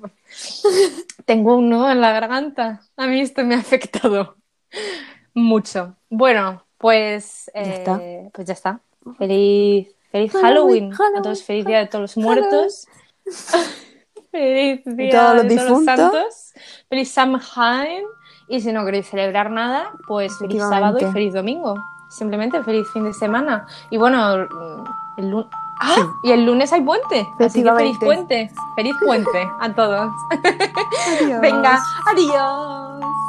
<laughs> Tengo un nudo en la garganta. A mí esto me ha afectado mucho. Bueno, pues Ya eh, está. pues ya está. Feliz, feliz Halloween, Halloween. Halloween, a todos feliz día de todos los Halloween. muertos. <laughs> feliz día todos los de todos los santos. Feliz Samhain. Y si no queréis celebrar nada, pues feliz sábado y feliz domingo. Simplemente feliz fin de semana. Y bueno, el lunes. ¡Ah! Y el lunes hay puente. Así que feliz puente. Feliz puente a todos. <laughs> adiós. Venga, adiós.